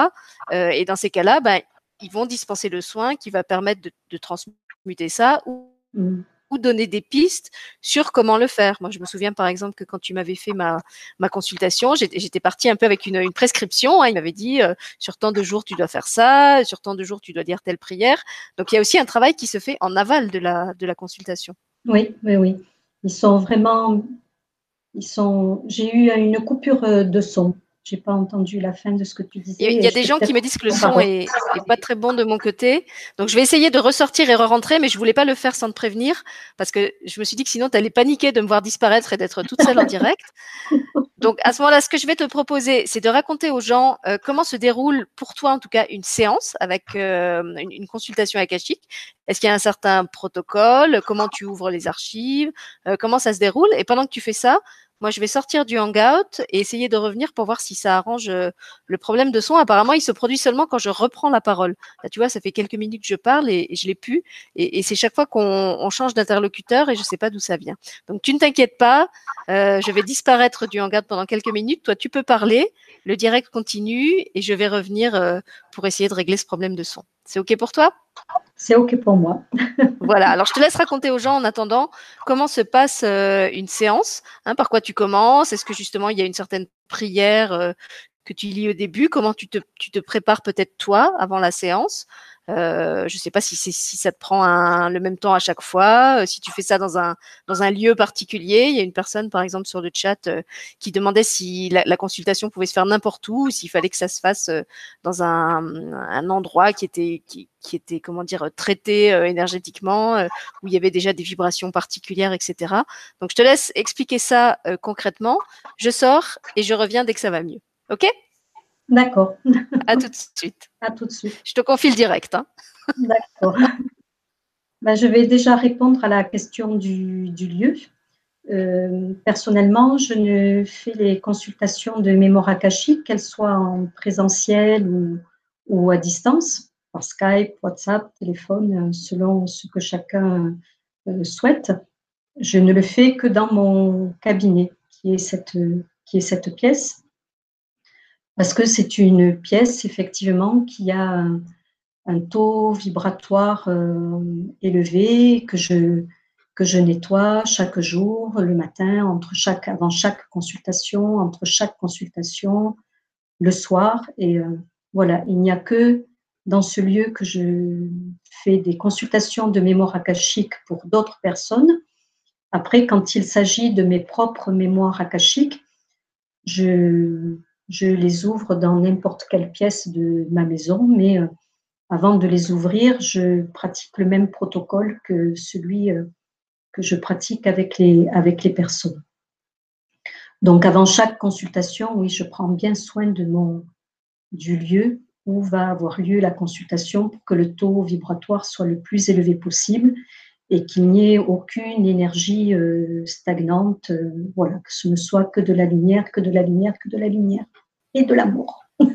et dans ces cas-là, ben, ils vont dispenser le soin qui va permettre de, transmuter ça mmh. Donner des pistes sur comment le faire. Moi, je me souviens par exemple que quand tu m'avais fait ma, consultation, j'étais partie un peu avec une, une prescription. Hein. il m'avait dit euh, sur tant de jours tu dois faire ça, sur tant de jours tu dois dire telle prière. Donc il y a aussi un travail qui se fait en aval de la, de la consultation. Oui, oui, oui. Ils sont vraiment, ils sont. J'ai eu une coupure euh, de son j'ai pas entendu la fin de ce que tu disais. Il y a des gens qui me disent que le son est, pas très bon de mon côté. Donc, je vais essayer de ressortir et re-rentrer, mais je voulais pas le faire sans te prévenir parce que je me suis dit que sinon, tu allais paniquer de me voir disparaître et d'être toute seule en direct. Donc, à ce moment-là, ce que je vais te proposer, c'est de raconter aux gens euh, comment se déroule pour toi, en tout cas, une séance avec euh, une, une, consultation akashique. Est-ce qu'il y a un certain protocole? Comment tu ouvres les archives? Euh, Comment ça se déroule? Et pendant que tu fais ça, moi, je vais sortir du hangout et essayer de revenir pour voir si ça arrange euh, le problème de son. Apparemment, il se produit seulement quand je reprends la parole. Là, tu vois, ça fait quelques minutes que je parle et, je l'ai pu. Et, c'est chaque fois qu'on change d'interlocuteur et je ne sais pas d'où ça vient. Donc, tu ne t'inquiètes pas. Euh, je vais disparaître du hangout pendant quelques minutes. Toi, tu peux parler. Le direct continue et je vais revenir euh, pour essayer de régler ce problème de son. C'est OK pour toi? C'est OK pour moi. voilà, alors je te laisse raconter aux gens en attendant comment se passe euh, une séance, hein, par quoi tu commences, est-ce que justement il y a une certaine prière euh, que tu lis au début, comment tu te, tu te prépares peut-être toi avant la séance, euh, je ne sais pas si, si ça te prend un, le même temps à chaque fois, euh, si tu fais ça dans un, dans un lieu particulier. Il y a une personne, par exemple, sur le chat euh, qui demandait si la, la, consultation pouvait se faire n'importe où, s'il fallait que ça se fasse dans un, un endroit qui était, qui, qui était, comment dire, traité énergétiquement, où il y avait déjà des vibrations particulières, etc. Donc, je te laisse expliquer ça concrètement. Je sors et je reviens dès que ça va mieux. OK? D'accord. À tout de suite. À tout de suite. Je te confie le direct. Hein. D'accord. Ben, je vais déjà répondre à la question du, lieu. Euh, personnellement, je ne fais les consultations de mémoire akashique, qu'elles soient en présentiel ou, à distance, par Skype, WhatsApp, téléphone, selon ce que chacun euh, souhaite. Je ne le fais que dans mon cabinet, qui est cette, qui est cette pièce parce que c'est une pièce effectivement qui a un, taux vibratoire euh, élevé que je, que je nettoie chaque jour, le matin, entre chaque, avant chaque consultation, entre chaque consultation, le soir. Et euh, voilà, il n'y a que dans ce lieu que je fais des consultations de mémoire akashique pour d'autres personnes. Après, quand il s'agit de mes propres mémoires akashiques, je je les ouvre dans n'importe quelle pièce de ma maison, mais euh, avant de les ouvrir, je pratique le même protocole que celui euh, que je pratique avec les, personnes. Donc avant chaque consultation, oui, je prends bien soin du lieu où va avoir lieu la consultation pour que le taux vibratoire soit le plus élevé possible et qu'il n'y ait aucune énergie euh, stagnante, voilà, que ce ne soit que de la lumière, que de la lumière, que de la lumière. et de l'amour.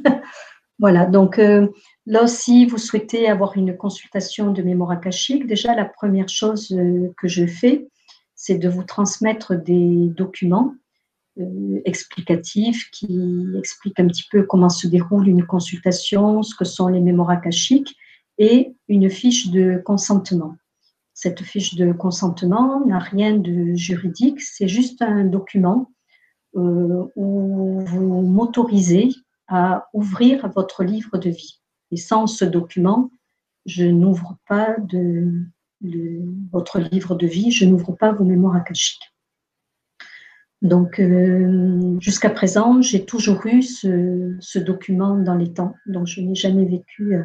voilà, donc euh, là aussi, vous souhaitez avoir une consultation de mémoire akashique. Déjà, la première chose euh, que je fais, c'est de vous transmettre des documents euh, explicatifs qui expliquent un petit peu comment se déroule une consultation, ce que sont les mémoires akashiques et une fiche de consentement. Cette fiche de consentement n'a rien de juridique, c'est juste un document euh, où vous m'autorisez à ouvrir votre livre de vie. Et sans ce document, je n'ouvre pas votre livre de vie, je n'ouvre pas vos mémoires akashiques. Donc, euh, jusqu'à présent, j'ai toujours eu ce, document dans les temps. Donc, je n'ai jamais vécu euh,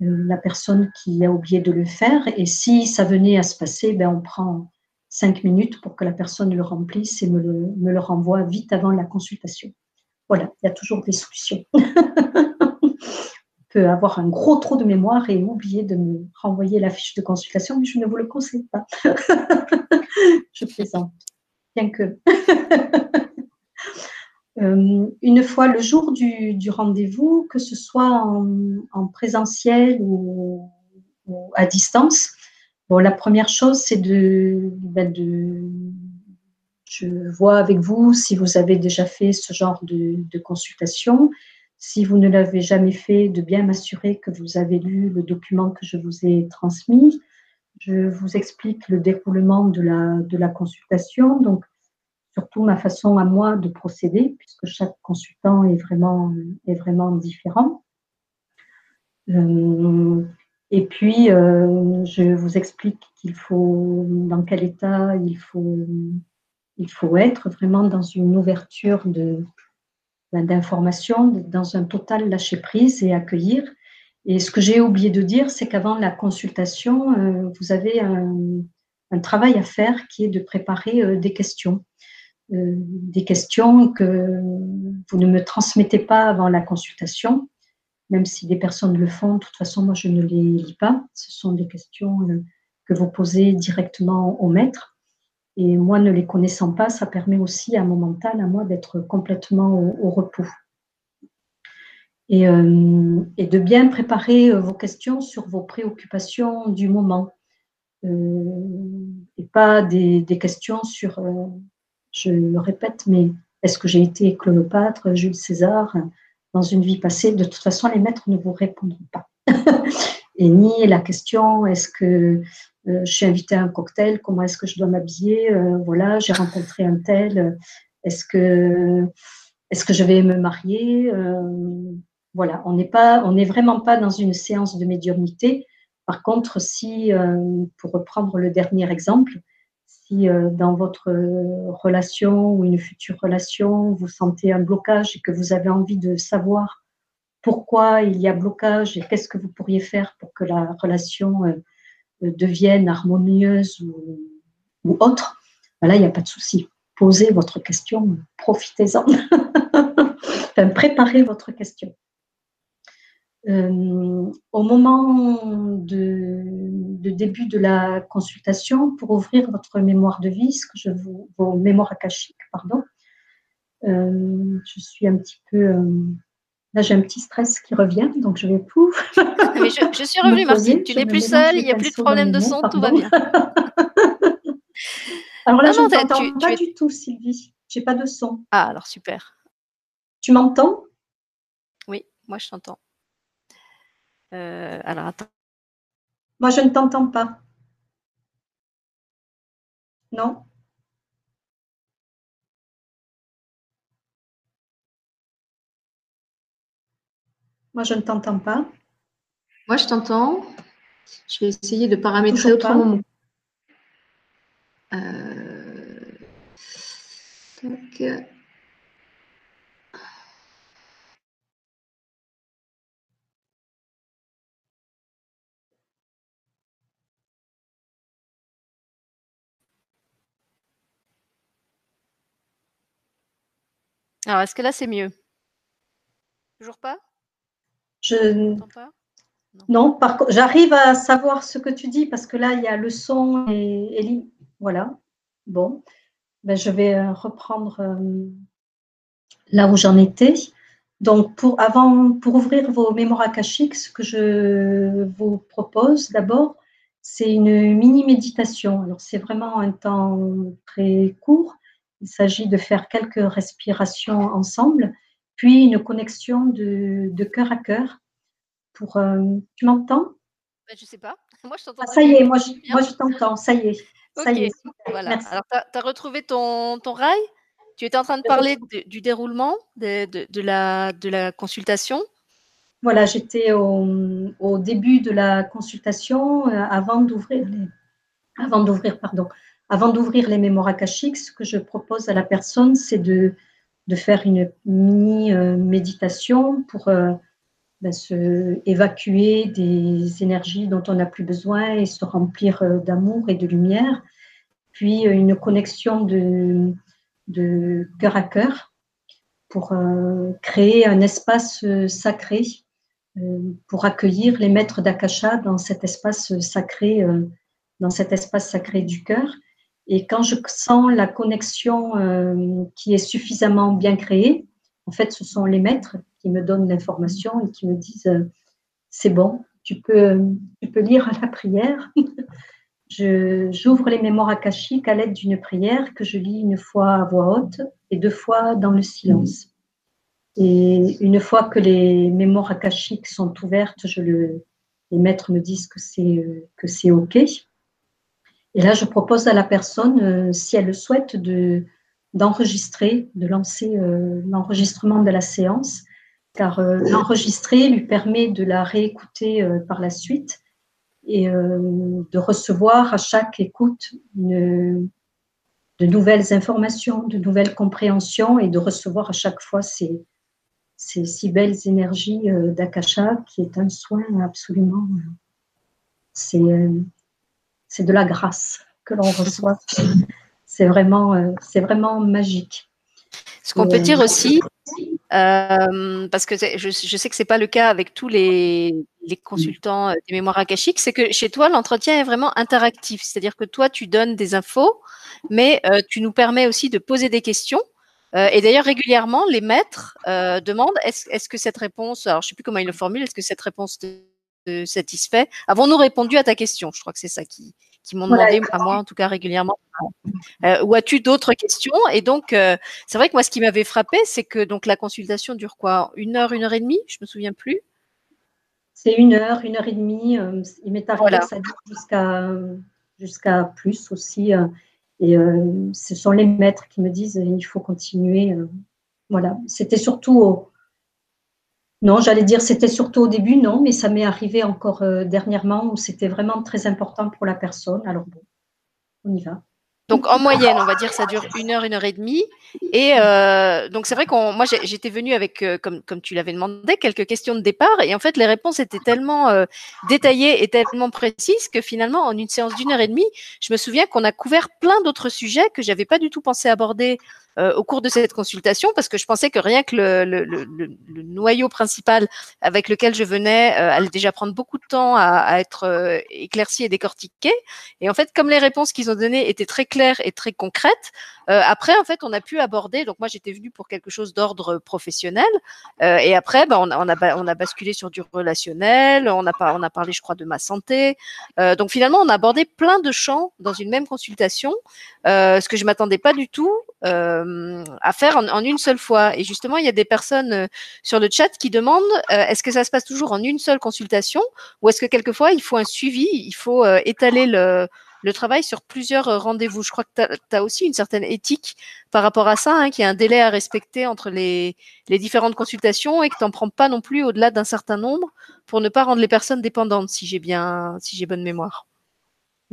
la personne qui a oublié de le faire. Et si ça venait à se passer, ben, on prend cinq minutes pour que la personne le remplisse et me le, renvoie vite avant la consultation. Voilà, il y a toujours des solutions. peut avoir un gros trou de mémoire et oublier de me renvoyer la fiche de consultation, mais je ne vous le conseille pas. je plaisante, bien que. Euh, une fois le jour du, rendez-vous, que ce soit en, présentiel ou, à distance, la première chose, c'est de, ben de, Je vois avec vous si vous avez déjà fait ce genre de, de consultation si vous ne l'avez jamais fait, de bien m'assurer que vous avez lu le document que je vous ai transmis. Je vous explique le déroulement de la, de la consultation, donc surtout ma façon à moi de procéder, puisque chaque consultant est vraiment, est vraiment différent. Euh, et puis, euh, je vous explique qu'il faut, dans quel état il faut, il faut être, vraiment dans une ouverture de, d'informations dans un total lâcher prise et accueillir. Et ce que j'ai oublié de dire, c'est qu'avant la consultation, euh, vous avez un, travail à faire qui est de préparer des questions. Euh, des questions que vous ne me transmettez pas avant la consultation, même si des personnes le font. De toute façon, moi, je ne les lis pas. Ce sont des questions que vous posez directement au maître. Et moi, ne les connaissant pas, ça permet aussi à mon mental, à moi, d'être complètement au, repos. Euh, et, de bien préparer euh, vos questions sur vos préoccupations du moment. Euh, et pas des, questions sur, je le répète, mais est-ce que j'ai été Cléopâtre, Jules César dans une vie passée? De toute façon, les maîtres ne vous répondront pas. et ni la question est-ce que euh, je suis invitée à un cocktail, comment est-ce que je dois m'habiller euh, Voilà, j'ai rencontré un tel, est-ce que, est que je vais me marier euh, Voilà, on n'est pas, on n'est vraiment pas dans une séance de médiumnité. Par contre, si, pour reprendre le dernier exemple, si dans votre relation ou une future relation, vous sentez un blocage et que vous avez envie de savoir pourquoi il y a blocage et qu'est-ce que vous pourriez faire pour que la relation devienne harmonieuse ou, autre, ben là, il n'y a pas de souci. Posez votre question, profitez-en. préparez votre question. Euh, au moment de, début de la consultation, pour ouvrir votre mémoire de vie, ce que je vous, vos mémoires akashiques, pardon, euh, je suis un petit peu euh, Là, j'ai un petit stress qui revient, donc je vais pouf. Mais je, suis revenue, Martine. Tu n'es plus seule, il n'y a plus de problème de son, tout va bien. alors là, je ne t'entends pas du tout, Sylvie. Je n'ai pas de son. Ah, alors super. Tu m'entends? Oui, moi je t'entends. Euh, alors attends. Moi, je ne t'entends pas. Non? Moi, je ne t'entends pas. Moi, je t'entends. Je vais essayer de paramétrer autrement. Euh... Alors, est-ce que là, c'est mieux? Toujours pas? Je... Non, par contre, j'arrive à savoir ce que tu dis parce que là, il y a le son et, voilà. Bon, ben, je vais euh, reprendre euh, là où j'en étais. donc, pour, avant, pour ouvrir vos mémoires akashiques, ce que je vous propose d'abord, c'est une mini méditation. Alors, c'est vraiment un temps très court. Il s'agit de faire quelques respirations ensemble, puis une connexion de, de cœur à cœur. Pour, euh, tu m'entends? Ben, Je ne sais pas. Moi, je t'entends. Ah, ça y est, moi, je, moi, je t'entends. Ça y est. Ça y est. Voilà. Alors, tu as, retrouvé ton, ton rail? Tu étais en train de parler du déroulement de, la, de la consultation? Voilà, j'étais au, début de la consultation euh, avant d'ouvrir avant d'ouvrir, pardon, avant d'ouvrir les mémoires akashiques, ce que je propose à la personne, c'est de, de faire une mini euh, méditation pour euh, ben, se évacuer des énergies dont on n'a plus besoin et se remplir d'amour et de lumière. Puis une connexion de, de cœur à cœur pour euh, créer un espace euh, sacré euh, pour accueillir les maîtres d'Akasha dans cet espace sacré, dans cet espace sacré du cœur. Et quand je sens la connexion qui est suffisamment bien créée, en fait, ce sont les maîtres qui me donnent l'information et qui me disent c'est bon, tu peux, tu peux lire la prière. j'ouvre les mémoires akashiques à l'aide d'une prière que je lis une fois à voix haute et deux fois dans le silence. Et une fois que les mémoires akashiques sont ouvertes, les maîtres me disent que c'est que c'est ok. Et là, je propose à la personne, euh, si elle le souhaite, de d'enregistrer, de lancer euh, l'enregistrement de la séance, car euh, l'enregistrer lui permet de la réécouter par la suite et de recevoir à chaque écoute de nouvelles informations, de nouvelles compréhensions et de recevoir à chaque fois ces, ces si belles énergies d'Akasha qui est un soin absolument. C'est de la grâce que l'on reçoit. C'est vraiment, c'est vraiment magique. Ce qu'on peut dire aussi, euh, parce que je, je, sais que c'est pas le cas avec tous les, les consultants euh, des mémoires akashiques, c'est que chez toi l'entretien est vraiment interactif, c'est-à-dire que toi tu donnes des infos, mais euh, tu nous permets aussi de poser des questions. Euh, et d'ailleurs régulièrement les maîtres euh, demandent est-ce est que cette réponse, alors je sais plus comment ils le formulent, est-ce que cette réponse te, satisfait Avons-nous répondu à ta question Je crois que c'est ça qui, qui m'ont demandé, à moi en tout cas régulièrement. Euh, ou as-tu d'autres questions? Et donc, euh, c'est vrai que moi, ce qui m'avait frappé, c'est que donc la consultation dure quoi? Une heure, une heure et demie? Je me souviens plus. C'est une heure, une heure et demie. Euh, il m'est arrivé que ça dure jusqu'à jusqu'à plus aussi. et ce sont les maîtres qui me disent il faut continuer. voilà. C'était surtout au, non, j'allais dire c'était surtout au début, non, mais ça m'est arrivé encore euh, dernièrement où c'était vraiment très important pour la personne. Alors bon, on y va. Donc en moyenne, on va dire ça dure une heure, une heure et demie. Et euh, donc c'est vrai qu'on, moi j'étais venue avec, euh, comme, comme tu l'avais demandé, quelques questions de départ. Et en fait les réponses étaient tellement détaillées et tellement précises que finalement en une séance d'une heure et demie, je me souviens qu'on a couvert plein d'autres sujets que j'avais pas du tout pensé aborder euh, au cours de cette consultation parce que je pensais que rien que le, le, le, le noyau principal avec lequel je venais euh, allait déjà prendre beaucoup de temps à, à être euh, éclairci et décortiqué. Et en fait, comme les réponses qu'ils ont données étaient très claires et très concrètes, euh, après, en fait, on a pu aborder. Donc moi, j'étais venue pour quelque chose d'ordre professionnel. et après, bah, on, a, on, a, basculé sur du relationnel. On a, on a parlé, je crois, de ma santé. donc finalement, on a abordé plein de champs dans une même consultation, ce que je m'attendais pas du tout. Euh, à faire en, une seule fois. Et justement, il y a des personnes euh, sur le chat qui demandent euh, est-ce que ça se passe toujours en une seule consultation ou est-ce que quelquefois il faut un suivi, il faut étaler le, le travail sur plusieurs rendez-vous? Je crois que tu as, aussi une certaine éthique par rapport à ça, hein, qu'il y a un délai à respecter entre les, les différentes consultations et que tu n'en prends pas non plus au-delà d'un certain nombre pour ne pas rendre les personnes dépendantes, si j'ai bien, si j'ai bonne mémoire.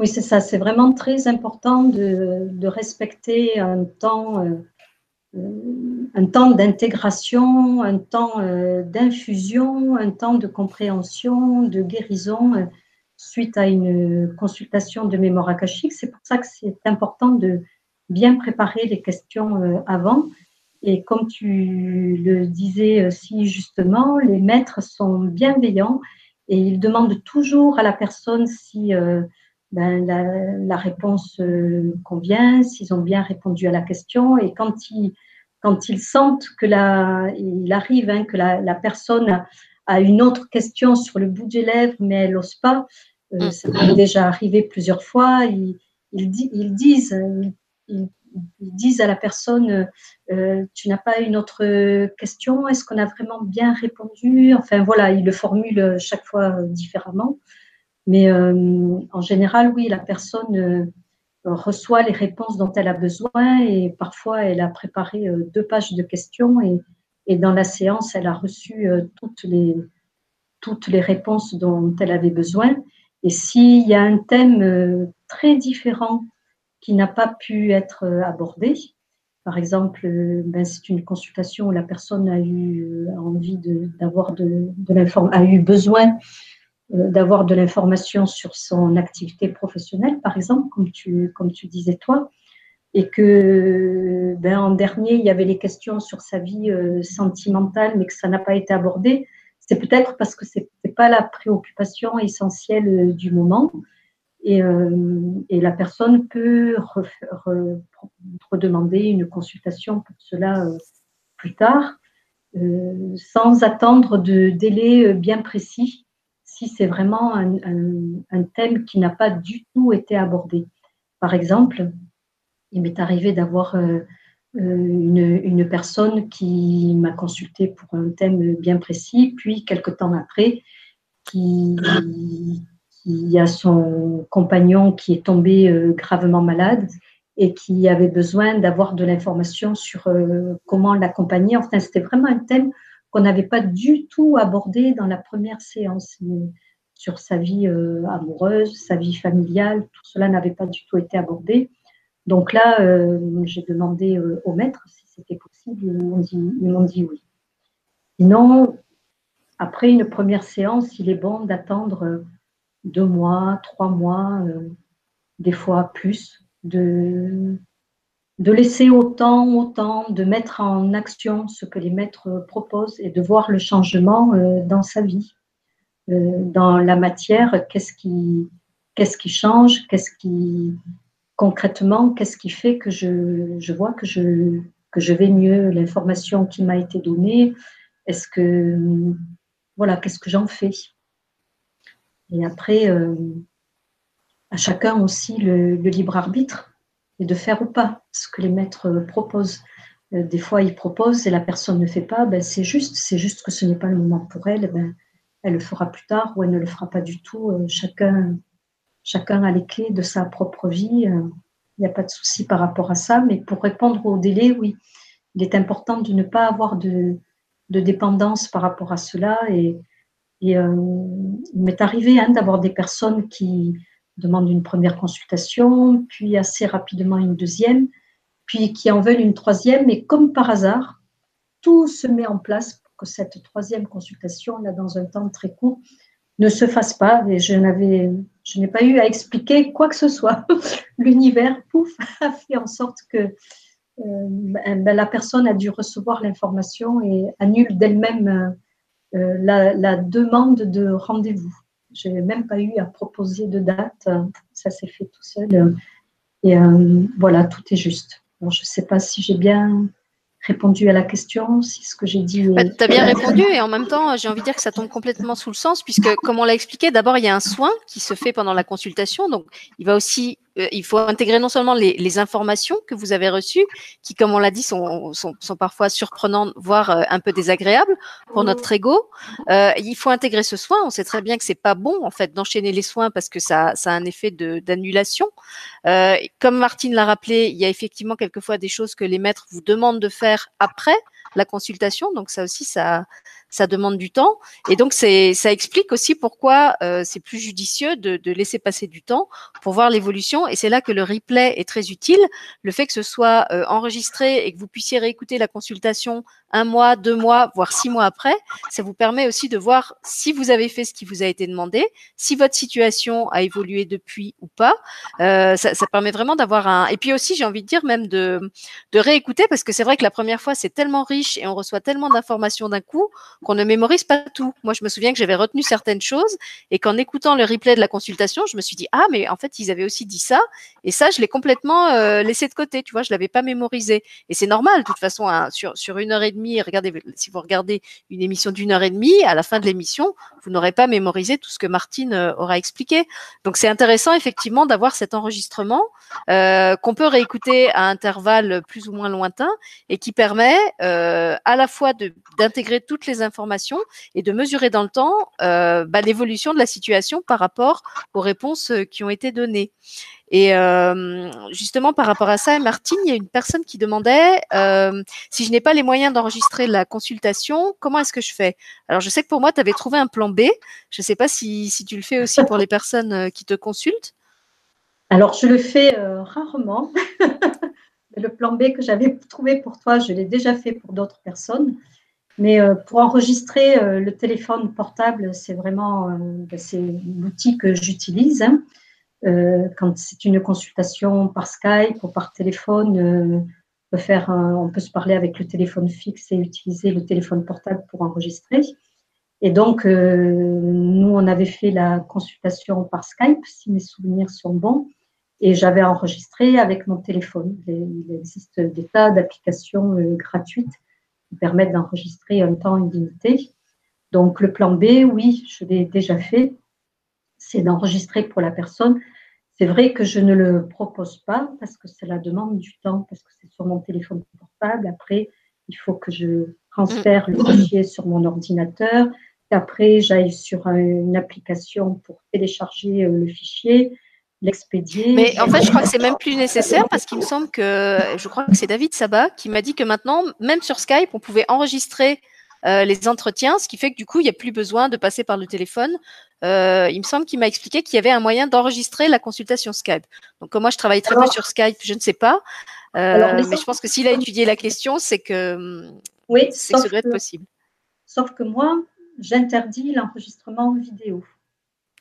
Oui, c'est ça. C'est vraiment très important de, respecter un temps, euh, euh un temps d'intégration, un temps euh, d'infusion, un temps de compréhension, de guérison suite à une consultation de mémoire akashique. C'est pour ça que c'est important de bien préparer les questions avant. Et comme tu le disais si justement, les maîtres sont bienveillants et ils demandent toujours à la personne si ben, la, la, réponse euh, convient, s'ils ont bien répondu à la question. Et quand ils, quand ils sentent que la, il arrive hein, que la, la personne a, une autre question sur le bout des lèvres, mais elle n'ose pas, euh, mm. ça m'est déjà arrivé plusieurs fois, ils, ils, ils disent, ils, ils disent à la personne euh, Tu n'as pas une autre question Est-ce qu'on a vraiment bien répondu? Enfin voilà, ils le formulent chaque fois différemment. Mais euh, en général, oui, la personne euh, reçoit les réponses dont elle a besoin et parfois elle a préparé deux pages de questions et, dans la séance, elle a reçu toutes, les, toutes les réponses dont elle avait besoin. Et s'il y a un thème très différent qui n'a pas pu être euh, abordé. Par exemple, euh, ben, c'est une consultation où la personne a eu euh, envie d'avoir de, de, a eu besoin d'avoir de l'information sur son activité professionnelle, par exemple, comme tu, comme tu disais toi, et que ben, en dernier, il y avait les questions sur sa vie sentimentale, mais que ça n'a pas été abordé. C'est peut-être parce que ce n'est pas la préoccupation essentielle du moment. Euh, et, la personne peut redemander une consultation pour cela euh, plus tard, euh, sans attendre de délai bien précis, c'est vraiment un, thème qui n'a pas du tout été abordé. Par exemple, il m'est arrivé d'avoir une, une, personne qui m'a consulté pour un thème bien précis, puis quelque temps après, qui, y a son compagnon qui est tombé euh, gravement malade et qui avait besoin d'avoir de l'information sur euh, comment l'accompagner. Enfin, c'était vraiment un thème qu'on n'avait pas du tout abordé dans la première séance sur sa vie euh, amoureuse, sa vie familiale. Tout cela n'avait pas du tout été abordé. Donc là, j'ai demandé au maître si c'était possible. Ils m'ont dit, dit, oui. Sinon, après une première séance, il est bon d'attendre deux mois, trois mois, euh, des fois plus, de, de laisser autant, autant, de mettre en action ce que les maîtres proposent et de voir le changement euh, dans sa vie. Euh, dans la matière, qu'est-ce qui, change, qu'est-ce qui, concrètement, qu'est-ce qui fait que je, vois que je, que je vais mieux, l'information qui m'a été donnée, est-ce que, voilà, qu'est-ce que j'en fais? Et après, euh, à chacun aussi le, libre arbitre de faire ou pas ce que les maîtres proposent. Euh, des fois, ils proposent et la personne ne fait pas, ben, c'est juste, c'est juste que ce n'est pas le moment pour elle, ben, elle le fera plus tard ou elle ne le fera pas du tout. Euh, chacun, chacun a les clés de sa propre vie. Il n'y a pas de souci par rapport à ça. Mais pour répondre au délai, oui, il est important de ne pas avoir de, de dépendance par rapport à cela et, euh, il m'est arrivé hein, d'avoir des personnes qui demandent une première consultation, puis assez rapidement une deuxième, puis qui en veulent une troisième, et comme par hasard, tout se met en place pour que cette troisième consultation, là, dans un temps très court, ne se fasse pas. Et je n'avais, je n'ai pas eu à expliquer quoi que ce soit. L'univers, pouf, a fait en sorte que euh, ben, la personne a dû recevoir l'information et annule d'elle-même euh, la, demande de rendez-vous. Je n'ai même pas eu à proposer de date. Ça s'est fait tout seul. Et euh, voilà, tout est juste. je ne sais pas si j'ai bien répondu à la question, si ce que j'ai dit. Bah, tu as bien répondu et en même temps, j'ai envie de dire que ça tombe complètement sous le sens puisque, comme on l'a expliqué, d'abord, il y a un soin qui se fait pendant la consultation. Donc, il va aussi euh, il faut intégrer non seulement les, les, informations que vous avez reçues, qui, comme on l'a dit, sont, sont, sont, parfois surprenantes, voire euh, un peu désagréables pour notre ego. Euh, il faut intégrer ce soin. On sait très bien que c'est pas bon en fait d'enchaîner les soins parce que ça, ça a un effet d'annulation. Euh, comme Martine l'a rappelé, il y a effectivement quelquefois des choses que les maîtres vous demandent de faire après la consultation. Donc ça aussi, ça, ça demande du temps. Et donc, ça explique aussi pourquoi euh, c'est plus judicieux de, de, laisser passer du temps pour voir l'évolution. Et c'est là que le replay est très utile. Le fait que ce soit euh, enregistré et que vous puissiez réécouter la consultation un mois, deux mois, voire six mois après, ça vous permet aussi de voir si vous avez fait ce qui vous a été demandé, si votre situation a évolué depuis ou pas. Euh, ça, ça, permet vraiment d'avoir un. Et puis aussi, j'ai envie de dire même de, de réécouter parce que c'est vrai que la première fois c'est tellement riche et on reçoit tellement d'informations d'un coup qu'on ne mémorise pas tout. Moi, je me souviens que j'avais retenu certaines choses et qu'en écoutant le replay de la consultation, je me suis dit ah mais en fait ils avaient aussi dit ça et ça je l'ai complètement euh, laissé de côté. Tu vois, je l'avais pas mémorisé et c'est normal de toute façon hein, sur sur une heure et demie. Regardez si vous regardez une émission d'une heure et demie, à la fin de l'émission, vous n'aurez pas mémorisé tout ce que Martine euh, aura expliqué. Donc c'est intéressant effectivement d'avoir cet enregistrement euh, qu'on peut réécouter à intervalles plus ou moins lointains et qui permet à la fois d'intégrer toutes les informations et de mesurer dans le temps euh, bah, l'évolution de la situation par rapport aux réponses euh, qui ont été données. Et euh, justement, par rapport à ça, Martine, il y a une personne qui demandait si je n'ai pas les moyens d'enregistrer la consultation, comment est-ce que je fais? Alors, je sais que pour moi, tu avais trouvé un plan B. Je ne sais pas si, si, tu le fais aussi pour les personnes qui te consultent. Alors, je le fais rarement. le plan B que j'avais trouvé pour toi, je l'ai déjà fait pour d'autres personnes. Mais euh, pour enregistrer euh, le téléphone portable, c'est vraiment ben, c'est l'outil que j'utilise. Hein. quand c'est une consultation par Skype ou par téléphone, on peut, on peut se parler avec le téléphone fixe et utiliser le téléphone portable pour enregistrer. Et donc, nous, on avait fait la consultation par Skype, si mes souvenirs sont bons et j'avais enregistré avec mon téléphone. Il existe des tas d'applications euh, gratuites permettent d'enregistrer un temps illimité. Donc le plan B, oui, je l'ai déjà fait, c'est d'enregistrer pour la personne. C'est vrai que je ne le propose pas parce que ça la demande du temps, parce que c'est sur mon téléphone portable. Après, il faut que je transfère le fichier sur mon ordinateur. Après, j'aille sur une application pour télécharger euh, le fichier l'expédier. Mais en fait, je crois que c'est même plus nécessaire parce qu'il me semble que, je crois que c'est David Sabat qui m'a dit que maintenant, même sur Skype, on pouvait enregistrer euh, les entretiens, ce qui fait que du coup, il n'y a plus besoin de passer par le téléphone. Euh, il me semble qu'il m'a expliqué qu'il y avait un moyen d'enregistrer la consultation Skype. Donc, comme moi, je travaille très peu sur Skype, je ne sais pas. Euh, mais je pense que s'il a étudié la question, c'est que, oui, c'est ça doit être possible. Sauf que moi, j'interdis l'enregistrement vidéo.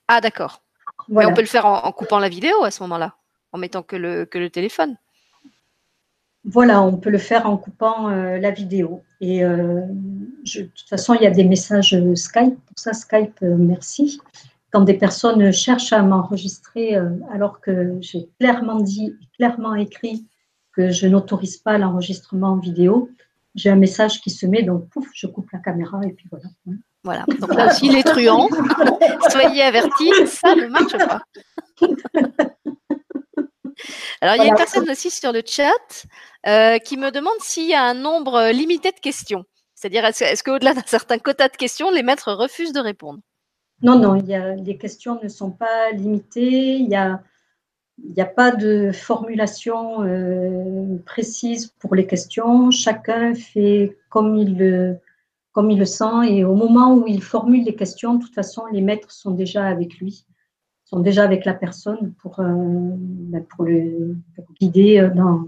Ah, d'accord. Mais on peut le faire en, coupant la vidéo à ce moment-là, en mettant que le, que le téléphone. Voilà, on peut le faire en coupant euh, la vidéo. Et euh, de toute façon, il y a des messages Skype. Pour ça, Skype, euh, merci. Quand des personnes cherchent à m'enregistrer alors que j'ai clairement dit, clairement écrit que je n'autorise pas l'enregistrement vidéo, j'ai un message qui se met, donc pouf, je coupe la caméra et puis voilà. Voilà. Donc là aussi, les truands, soyez avertis, ça ne marche pas. Alors, il y a une personne aussi sur le chat euh, qui me demande s'il y a un nombre limité de questions. C'est-à-dire, est-ce, qu'au-delà d'un certain quota de questions, les maîtres refusent de répondre? Non, non, il y a, les questions ne sont pas limitées. Il n'y a, a pas de formulation euh, précise pour les questions. Chacun fait comme il le comme il le sent. Et au moment où il formule les questions, de toute façon, les maîtres sont déjà avec lui, sont déjà avec la personne pour, euh, ben, le guider euh, dans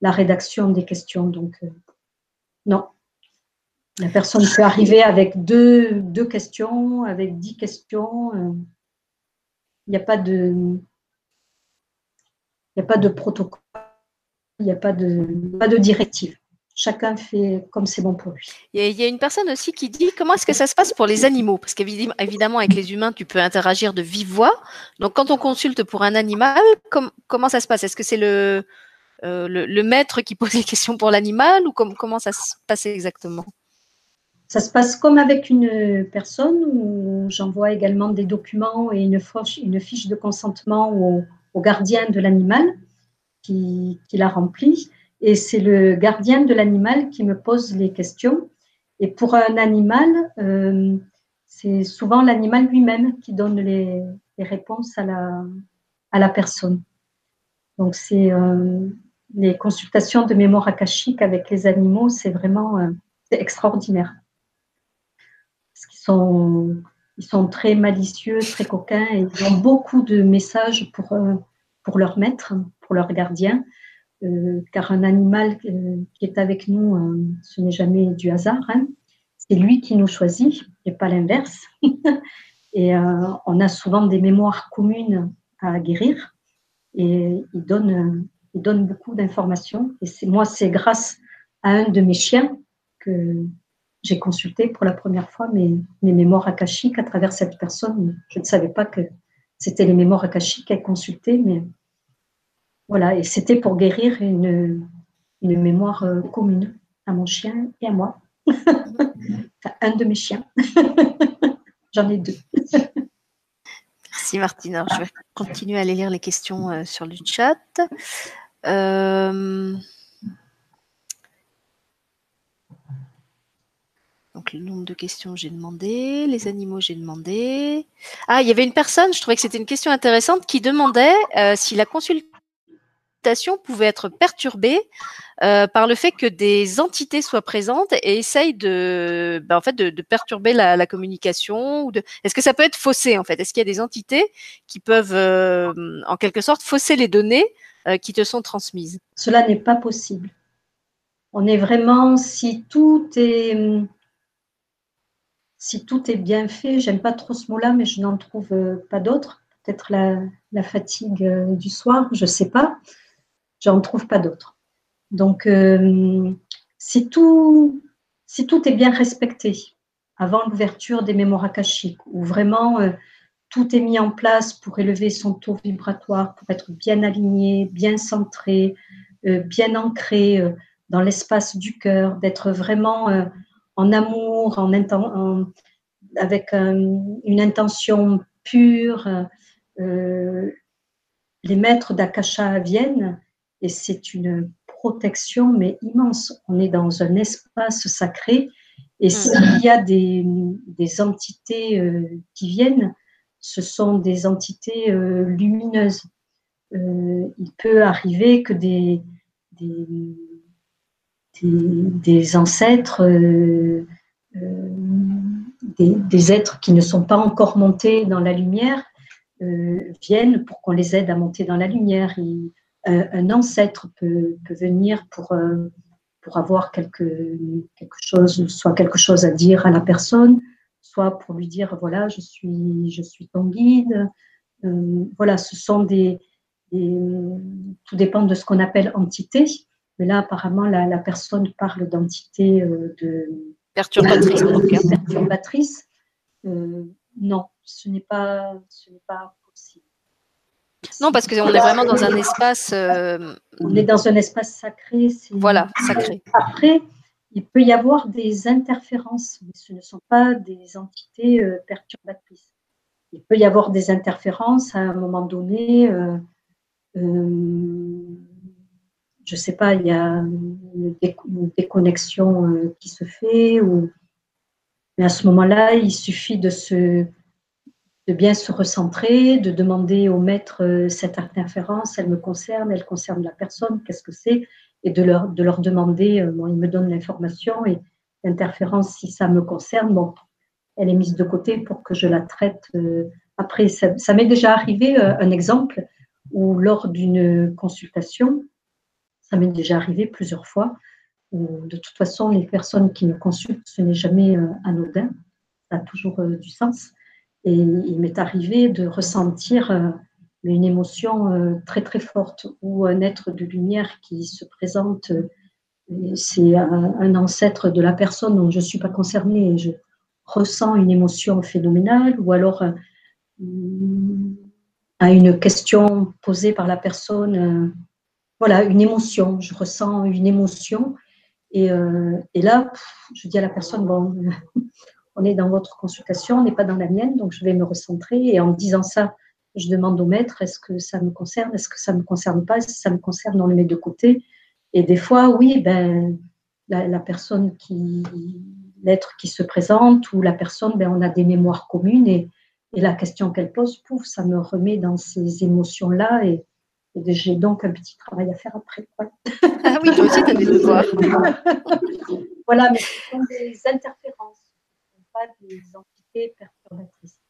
la rédaction des questions. Donc, euh, non. La personne peut arriver avec deux, questions, avec dix questions. Il n'y a pas de. Protocole, il n'y a pas de directive chacun fait comme c'est bon pour lui. Il y, a, une personne aussi qui dit comment est-ce que ça se passe pour les animaux? Parce qu'évidemment, avec les humains, tu peux interagir de vive voix. Donc, quand on consulte pour un animal, comment ça se passe? Est-ce que c'est euh, le, le, maître qui pose les questions pour l'animal ou comment ça se passe exactement? Ça se passe comme avec une personne où j'envoie également des documents et une, fiche, une fiche de consentement au, au gardien de l'animal qui, qui la remplit et c'est le gardien de l'animal qui me pose les questions. Et pour un animal, euh, c'est souvent l'animal lui-même qui donne les, réponses à la, personne. Donc, c'est euh, les consultations de mémoire akashique avec les animaux, c'est vraiment euh, extraordinaire. Parce qu'ils sont, ils sont très malicieux, très coquins, et ils ont beaucoup de messages pour, pour leur maître, pour leur gardien. Euh, car un animal euh, qui est avec nous, euh, ce n'est jamais du hasard. Hein. C'est lui qui nous choisit et pas l'inverse. et on a souvent des mémoires communes à guérir et il donne, il donne beaucoup d'informations. Et moi, c'est grâce à un de mes chiens que, j'ai consulté pour la première fois mes, mes, mémoires akashiques à travers cette personne. Je ne savais pas que c'était les mémoires akashiques qu'elle consultait, mais voilà, et c'était pour guérir une, une mémoire euh, commune à mon chien et à moi. enfin, un de mes chiens. J'en ai deux. Merci Martine. je vais continuer à aller lire les questions euh, sur le chat. Euh, donc le nombre de questions j'ai demandé, les animaux j'ai demandé. Ah, il y avait une personne, je trouvais que c'était une question intéressante, qui demandait euh, si la consultation pouvait être perturbée euh, par le fait que des entités soient présentes et essayent de, ben, en fait, de, perturber la, communication. Est-ce que ça peut être faussé en fait? Est-ce qu'il y a des entités qui peuvent, euh, en quelque sorte, fausser les données euh, qui te sont transmises? Cela n'est pas possible. On est vraiment si tout est si tout est bien fait. J'aime pas trop ce mot-là, mais je n'en trouve pas d'autre. Peut-être la, fatigue du soir, je sais pas. J'en trouve pas d'autre. Donc, euh, si, tout, si tout est bien respecté avant l'ouverture des mémoires akashiques, où vraiment euh, tout est mis en place pour élever son taux vibratoire, pour être bien aligné, bien centré, euh, bien ancré dans l'espace du cœur, d'être vraiment en amour, en, avec une intention pure. les maîtres d'Akasha viennent et c'est une protection, mais immense. On est dans un espace sacré. Et mm. s'il y a des, entités euh, qui viennent, ce sont des entités euh, lumineuses. Euh, il peut arriver que des, des, ancêtres, des, êtres qui ne sont pas encore montés dans la lumière, viennent pour qu'on les aide à monter dans la lumière un ancêtre peut, venir pour, euh, pour avoir quelque, quelque chose, soit quelque chose à dire à la personne, soit pour lui dire voilà, je suis, je suis ton guide. Euh, voilà, ce sont des, Tout dépend de ce qu'on appelle entité. Mais là, apparemment, la, personne parle d'entité euh, de. Perturbatrice. perturbatrice. non, ce n'est pas, ce n'est pas non, parce qu'on est vraiment dans un espace. Euh, on est dans un espace sacré. Voilà, sacré. Après, il peut y avoir des interférences, mais ce ne sont pas des entités euh, perturbatrices. Il peut y avoir des interférences à un moment donné. Euh, je ne sais pas, il y a une, déconnexion qui se fait. Ou... Mais à ce moment-là, il suffit de se de bien se recentrer, de demander au maître euh, cette interférence, elle me concerne, elle concerne la personne, qu'est-ce que c'est, et de leur, de leur demander, euh, bon, ils me donnent l'information et l'interférence, si ça me concerne, bon, elle est mise de côté pour que je la traite euh, après. Ça, m'est déjà arrivé, un exemple, où lors d'une consultation, ça m'est déjà arrivé plusieurs fois, où de toute façon, les personnes qui me consultent, ce n'est jamais anodin, ça a toujours du sens. Et il m'est arrivé de ressentir euh, une émotion euh, très très forte ou un être de lumière qui se présente. Euh, c'est un ancêtre de la personne dont je ne suis pas concernée et je ressens une émotion phénoménale ou alors à une question posée par la personne, voilà, une émotion. Je ressens une émotion et, et là, je dis à la personne, bon, on est dans votre consultation, on n'est pas dans la mienne, donc je vais me recentrer. Et en disant ça, je demande au maître est-ce que ça me concerne, est-ce que ça ne me concerne pas, si ça me concerne, on le met de côté. Et des fois, oui, ben, la, personne qui, l'être qui se présente ou la personne, ben, on a des mémoires communes et, la question qu'elle pose, pouf, ça me remet dans ces émotions-là et, j'ai donc un petit travail à faire après. Ah oui, toi aussi, tu as des devoirs. voilà, mais ce sont des interférences des entités perturbatrices.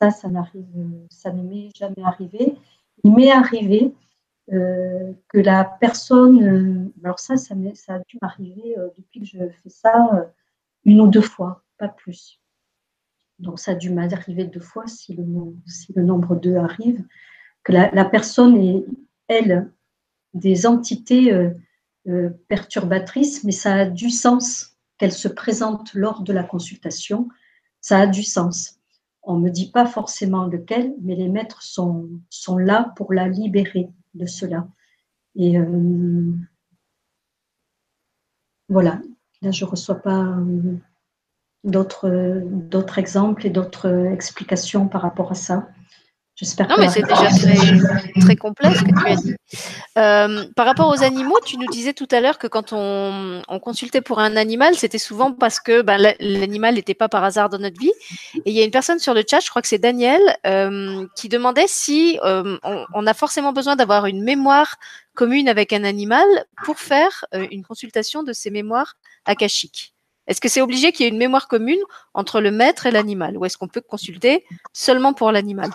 Ça, ça n'arrive, ne m'est jamais arrivé. Il m'est arrivé euh, que la personne, euh, alors ça, ça, ça, a dû m'arriver euh, depuis que je fais ça une ou deux fois, pas plus. Donc ça a dû m'arriver deux fois si le, nombre deux arrive, que la personne est, elle, des entités perturbatrices, mais ça a du sens qu'elle se présente lors de la consultation, ça a du sens. On ne me dit pas forcément lequel, mais les maîtres sont, là pour la libérer de cela. Et euh, voilà, là je ne reçois pas euh, d'autres exemples et d'autres explications par rapport à ça. J'espère. Non, mais c'est déjà très, très, complet ce que tu as dit. Euh, par rapport aux animaux, tu nous disais tout à l'heure que quand on, on, consultait pour un animal, c'était souvent parce que ben, l'animal n'était pas par hasard dans notre vie. Et il y a une personne sur le chat, je crois que c'est Daniel, euh, qui demandait si euh, on, on, a forcément besoin d'avoir une mémoire commune avec un animal pour faire une consultation de ces mémoires akashiques. Est-ce que c'est obligé qu'il y ait une mémoire commune entre le maître et l'animal ou est-ce qu'on peut consulter seulement pour l'animal?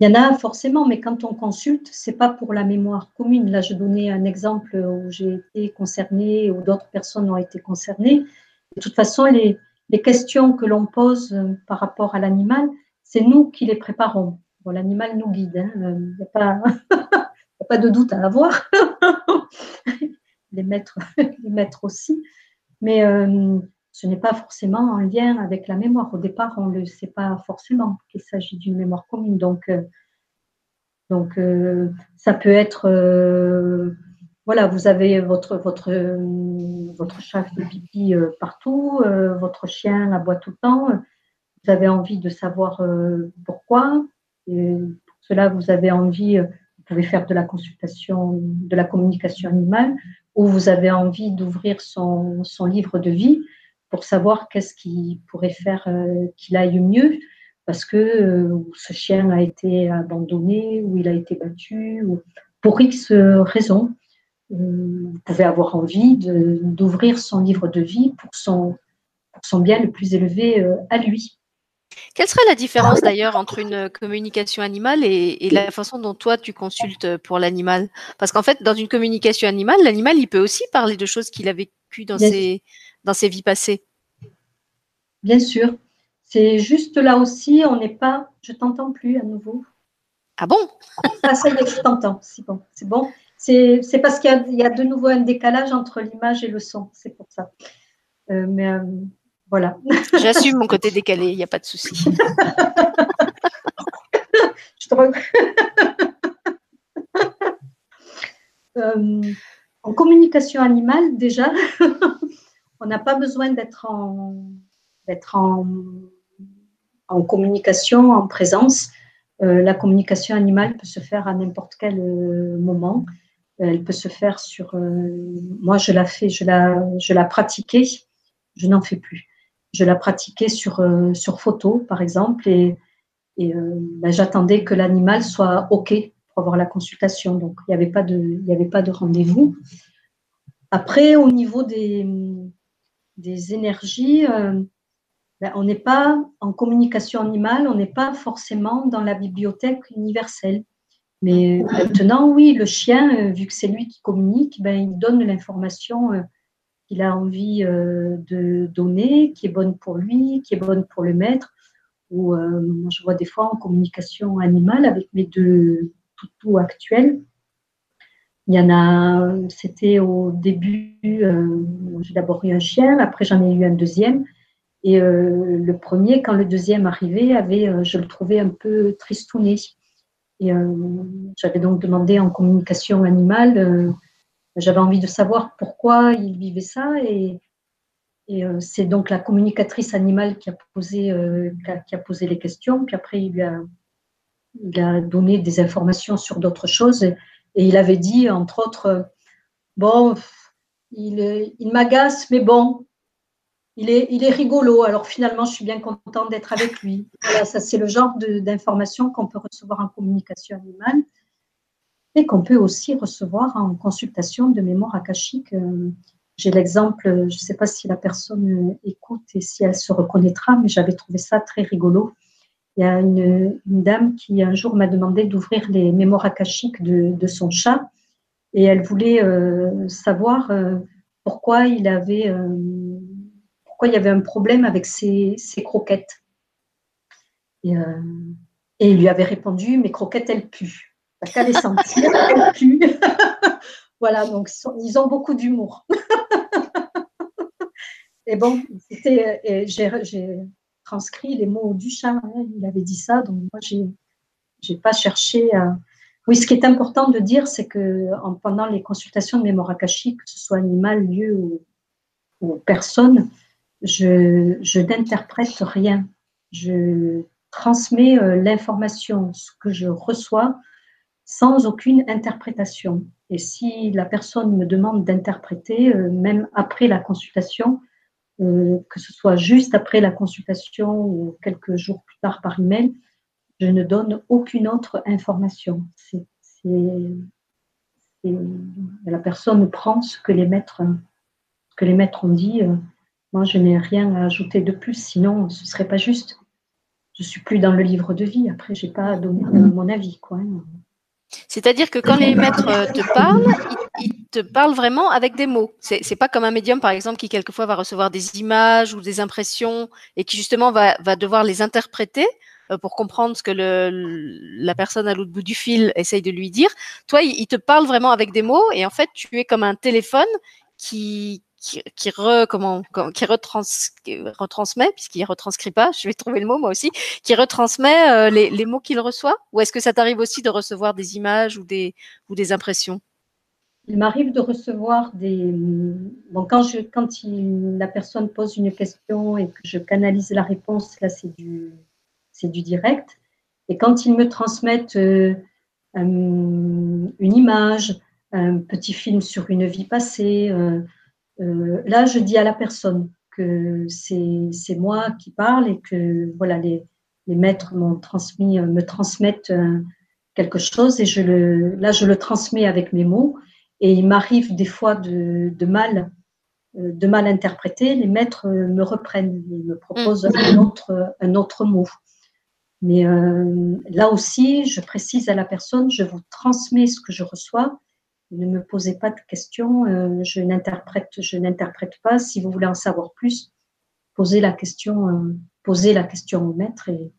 Il y en a forcément, mais quand on consulte, c'est pas pour la mémoire commune. Là, je donnais un exemple où j'ai été concernée, ou d'autres personnes ont été concernées. De toute façon, les, questions que l'on pose euh, par rapport à l'animal, c'est nous qui les préparons. Bon, l'animal nous guide, hein. il n'y a, pas, a pas de doute à avoir. les maîtres, les maîtres aussi. Mais euh, ce n'est pas forcément en lien avec la mémoire. Au départ, on ne le sait pas forcément qu'il s'agit d'une mémoire commune. Donc, euh, donc euh, ça peut être, euh, voilà, vous avez votre, votre, votre chat fait pipi partout, votre chien aboie tout le temps, vous avez envie de savoir pourquoi. Et pour cela, vous avez envie, vous pouvez faire de la consultation, de la communication animale, ou vous avez envie d'ouvrir son, son livre de vie pour savoir qu'est-ce qui pourrait faire euh, qu'il aille mieux, parce que euh, ce chien a été abandonné ou il a été battu, ou pour X raisons. Euh, vous pouvez avoir envie d'ouvrir son livre de vie pour son, pour son bien le plus élevé à lui. Quelle serait la différence d'ailleurs entre une communication animale et, la façon dont toi tu consultes pour l'animal? Parce qu'en fait, dans une communication animale, l'animal il peut aussi parler de choses qu'il a vécues dans ses, dans ses vies passées. Bien sûr. C'est juste là aussi, on n'est pas. Je t'entends plus à nouveau. Ah bon? Ah, ça y est, je t'entends. C'est bon. C'est bon. C'est parce qu'il y, a de nouveau un décalage entre l'image et le son. C'est pour ça. Euh, mais euh, voilà. J'assume mon côté décalé, il n'y a pas de souci. je te euh, en communication animale, déjà, on n'a pas besoin d'être en, en, communication, en présence. Euh, la communication animale peut se faire à n'importe quel euh, moment. Elle peut se faire sur. Euh, moi, je la fais, je la, je la pratiquais. Je n'en fais plus. Je la pratiquais sur, sur photo, par exemple, et, et ben, j'attendais que l'animal soit OK pour avoir la consultation. Donc, il n'y avait pas de, il y avait pas de rendez-vous. Après, au niveau des, des énergies, euh, ben, on n'est pas en communication animale, on n'est pas forcément dans la bibliothèque universelle. Mais maintenant, oui, le chien, euh, vu que c'est lui qui communique, ben, il donne l'information euh, qu'il a envie de donner, qui est bonne pour lui, qui est bonne pour le maître. Ou je vois des fois en communication animale avec mes deux toutous actuels, il y en a, c'était au début, euh, j'ai d'abord eu un chien, après j'en ai eu un deuxième. Et euh, le premier, quand le deuxième arrivait, avait, euh, je le trouvais un peu tristouné. Et j'avais donc demandé en communication animale, j'avais envie de savoir pourquoi il vivait ça. Et, c'est donc la communicatrice animale qui a, posé, qui a, posé les questions. Puis après, il lui a, donné des informations sur d'autres choses. Il avait dit, entre autres, bon, il, il m'agace, mais bon, il est, rigolo. Alors finalement, je suis bien contente d'être avec lui. Voilà, ça c'est le genre d'informations qu'on peut recevoir en communication animale et qu'on peut aussi recevoir en consultation de mémoire akashique. J'ai l'exemple, je ne sais pas si la personne écoute et si elle se reconnaîtra, mais j'avais trouvé ça très rigolo. Il y a une, dame qui un jour m'a demandé d'ouvrir les mémoires akashiques de, son chat et elle voulait euh, savoir euh, pourquoi il avait euh, pourquoi il y avait un problème avec ses, croquettes. Et, il lui avait répondu mes croquettes elles puent. T'as qu'à les sentir, elles puent. voilà, donc ils ont beaucoup d'humour. et bon, j'ai transcrit les mots du chat. Il avait dit ça, donc moi, j'ai n'ai pas cherché à. Oui, ce qui est important de dire, c'est que en, pendant les consultations de mémoire akashique, que ce soit animal, lieu ou, ou personne, je, je n'interprète rien. Je transmets euh, l'information, ce que je reçois, sans aucune interprétation. Et si la personne me demande d'interpréter, euh, même après la consultation, que ce soit juste après la consultation ou quelques jours plus tard par email, je ne donne aucune autre information. La personne prend ce que les maîtres, que les maîtres ont dit. Moi, je n'ai rien à ajouter de plus, sinon ce ne serait pas juste je suis plus dans le livre de vie. Après, j'ai pas donné mon avis. C'est-à-dire que quand les maîtres te parlent, ils, te parlent vraiment avec des mots. C'est, n'est pas comme un médium, par exemple, qui quelquefois va recevoir des images ou des impressions et qui justement va, devoir les interpréter euh, pour comprendre ce que la personne à l'autre bout du fil essaye de lui dire. Toi, il, te parle vraiment avec des mots et en fait, tu es comme un téléphone qui, qui, qui, comment, qui retrans, retransmet, puisqu'il retranscrit pas, je vais trouver le mot moi aussi, qui retransmet euh, les, les, mots qu'il reçoit Ou est-ce que ça t'arrive aussi de recevoir des images ou des, ou des impressions? Il m'arrive de recevoir des. Bon, quand, je, quand la personne pose une question et que je canalise la réponse, là, c'est du, c'est du direct. Et quand ils me transmettent euh, une image, un petit film sur une vie passée, euh, euh, là, je dis à la personne que c'est moi qui parle et que voilà, les, les maîtres m'ont transmis, euh, me transmettent euh, quelque chose et je le, là, je le transmets avec mes mots. Et il m'arrive des fois de, de, mal, de mal interpréter. Les maîtres me reprennent, ils me proposent mm. un, autre, un autre mot. Mais là aussi, je précise à la personne, je vous transmets ce que je reçois ne me posez pas de questions, euh, je n'interprète, je n'interprète pas. Si vous voulez en savoir plus, posez la question, euh, posez la question au maître et,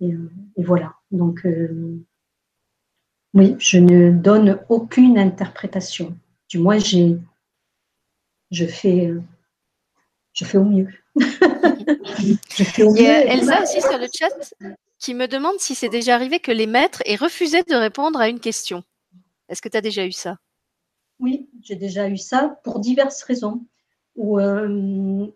et, euh, voilà. Donc oui, je ne donne aucune interprétation. Du moins, j'ai, je fais, je fais au mieux. je fais au mieux. Il y a Elsa aussi sur le chat qui me demande si c'est déjà arrivé que les maîtres aient refusé de répondre à une question. Est-ce que tu as déjà eu ça? Oui, j'ai déjà eu ça pour diverses raisons. Où euh,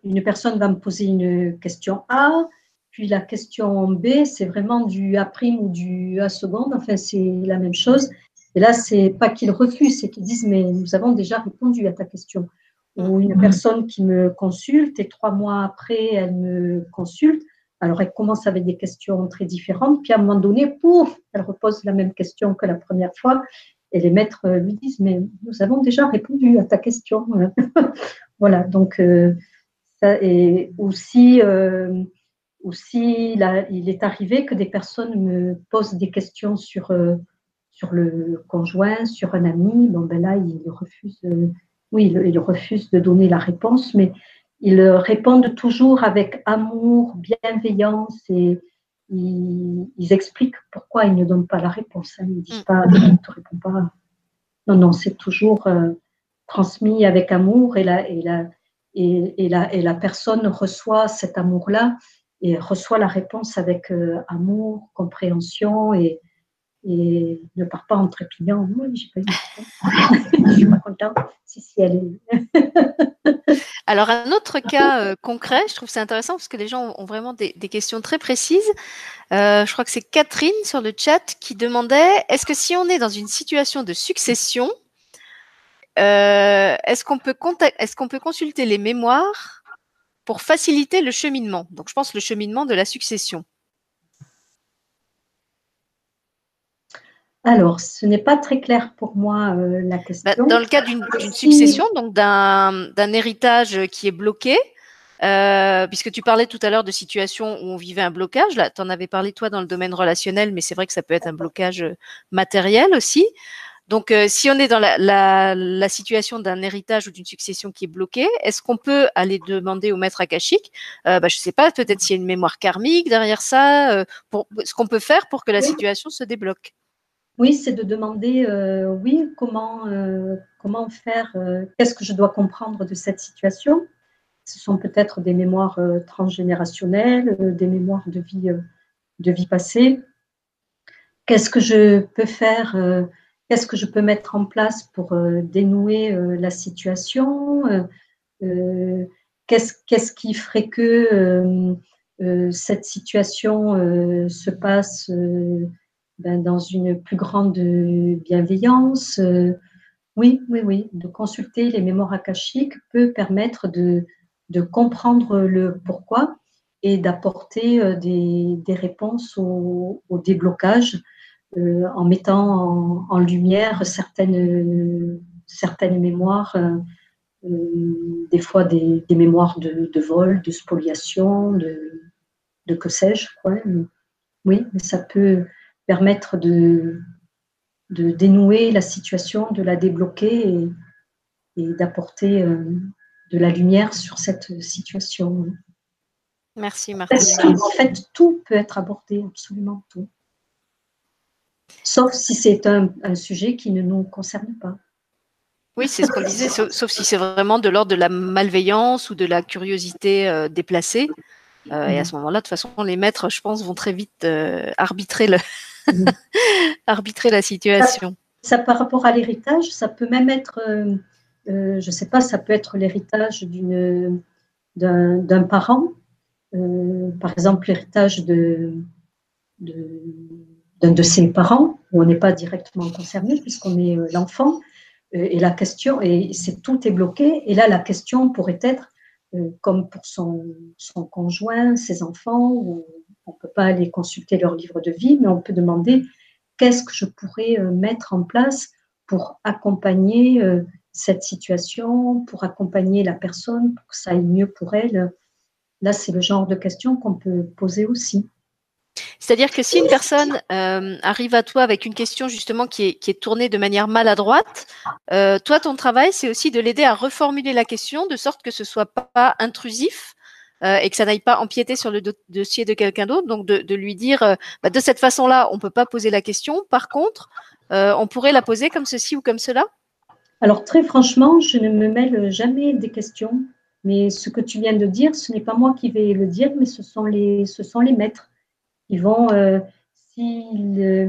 une personne va me poser une question A, puis la question B, c'est vraiment du A' ou du A seconde, enfin c'est la même chose. Et là, c'est pas qu'ils refusent, c'est qu'ils disent mais nous avons déjà répondu à ta question. Ou une personne qui me consulte et trois mois après, elle me consulte. Alors, elle commence avec des questions très différentes, puis à un moment donné, pouf, elle repose la même question que la première fois. Et les maîtres lui disent, mais nous avons déjà répondu à ta question. voilà, donc euh, ça, et aussi, euh, aussi il est arrivé que des personnes me posent des questions sur, euh, sur le conjoint, sur un ami. Bon, ben là, ils refusent, oui, ils refusent de donner la réponse, mais ils répondent toujours avec amour, bienveillance et, ils, expliquent pourquoi ils ne donnent pas la réponse. Hein. Ils ne disent mm. pas, ne te réponds pas. Non, non, c'est toujours euh, transmis avec amour et la, et, la, et, la, et la personne reçoit cet amour-là et reçoit la réponse avec euh, amour, compréhension et, ne part pas en trépignant. Moi, eu Je suis pas contente. Alors, un autre cas euh, concret, je trouve c'est intéressant parce que les gens ont vraiment des, questions très précises. Euh, je crois que c'est Catherine sur le chat qui demandait est-ce que si on est dans une situation de succession, est-ce qu'on peut consulter les mémoires pour faciliter le cheminement Donc, je pense le cheminement de la succession. Alors, ce n'est pas très clair pour moi euh, la bah, question. dans le cas d'une succession, donc d'un héritage qui est bloqué, euh, puisque tu parlais tout à l'heure de situations où on vivait un blocage, là, tu en avais parlé toi dans le domaine relationnel, mais c'est vrai que ça peut être un blocage euh, matériel aussi. Donc, si on est dans la, situation d'un héritage ou d'une succession qui est bloquée, est-ce qu'on peut aller demander au maître akashique, euh, bah, je sais pas, peut-être s'il y a une mémoire karmique derrière ça, pour, ce qu'on peut faire pour que la situation se débloque? Oui, c'est de demander, euh, oui, comment, euh, comment faire, euh, qu'est-ce que je dois comprendre de cette situation? Ce sont peut-être des mémoires transgénérationnelles, des mémoires de vie, de vie passée. Qu'est-ce que je peux faire Qu'est-ce que je peux mettre en place pour dénouer la situation Qu'est-ce qui ferait que cette situation se passe ben, dans une plus grande bienveillance. Euh, oui, oui, oui, de consulter les mémoires akashiques peut permettre de, de comprendre le pourquoi et d'apporter euh, des, des, réponses au déblocage euh, en mettant en, lumière certaines, certaines mémoires, des fois des, des mémoires de, de, vol, de spoliation, de, de que sais-je. Oui, mais ça peut, permettre de, de dénouer la situation, de la débloquer et, d'apporter euh, de la lumière sur cette situation. Merci Martine. En fait, tout peut être abordé, absolument tout. Sauf si c'est un, sujet qui ne nous concerne pas. Oui, c'est ce qu'on disait, sauf, si c'est vraiment de l'ordre de la malveillance ou de la curiosité euh, déplacée. Euh, et à ce moment-là, de toute façon, les maîtres, je pense, vont très vite arbitrer le, arbitrer la situation. Ça, par rapport à l'héritage, ça peut même être, euh, euh, je ne sais pas, ça peut être l'héritage d'une, d'un, parent, euh, par exemple l'héritage de, de ses parents, où on n'est pas directement concerné puisqu'on est l'enfant, et la question, et c'est tout est bloqué, et là la question pourrait être, comme pour son, conjoint, ses enfants, on ne peut pas aller consulter leur livre de vie, mais on peut demander qu'est-ce que je pourrais euh, mettre en place pour accompagner euh, cette situation, pour accompagner la personne, pour que ça aille mieux pour elle? Là, c'est le genre de questions qu'on peut poser aussi. C'est-à-dire que si une personne euh, arrive à toi avec une question justement qui est, tournée de manière maladroite, toi, ton travail, c'est aussi de l'aider à reformuler la question de sorte que ce soit pas intrusif, euh, et que ça n'aille pas empiéter sur le dossier de quelqu'un d'autre. Donc de, lui dire, euh, bah, de cette façon-là, on peut pas poser la question. Par contre, euh, on pourrait la poser comme ceci ou comme cela. Alors très franchement, je ne me mêle jamais des questions. Mais ce que tu viens de dire, ce n'est pas moi qui vais le dire, mais ce sont les, ce sont les maîtres. Ils vont,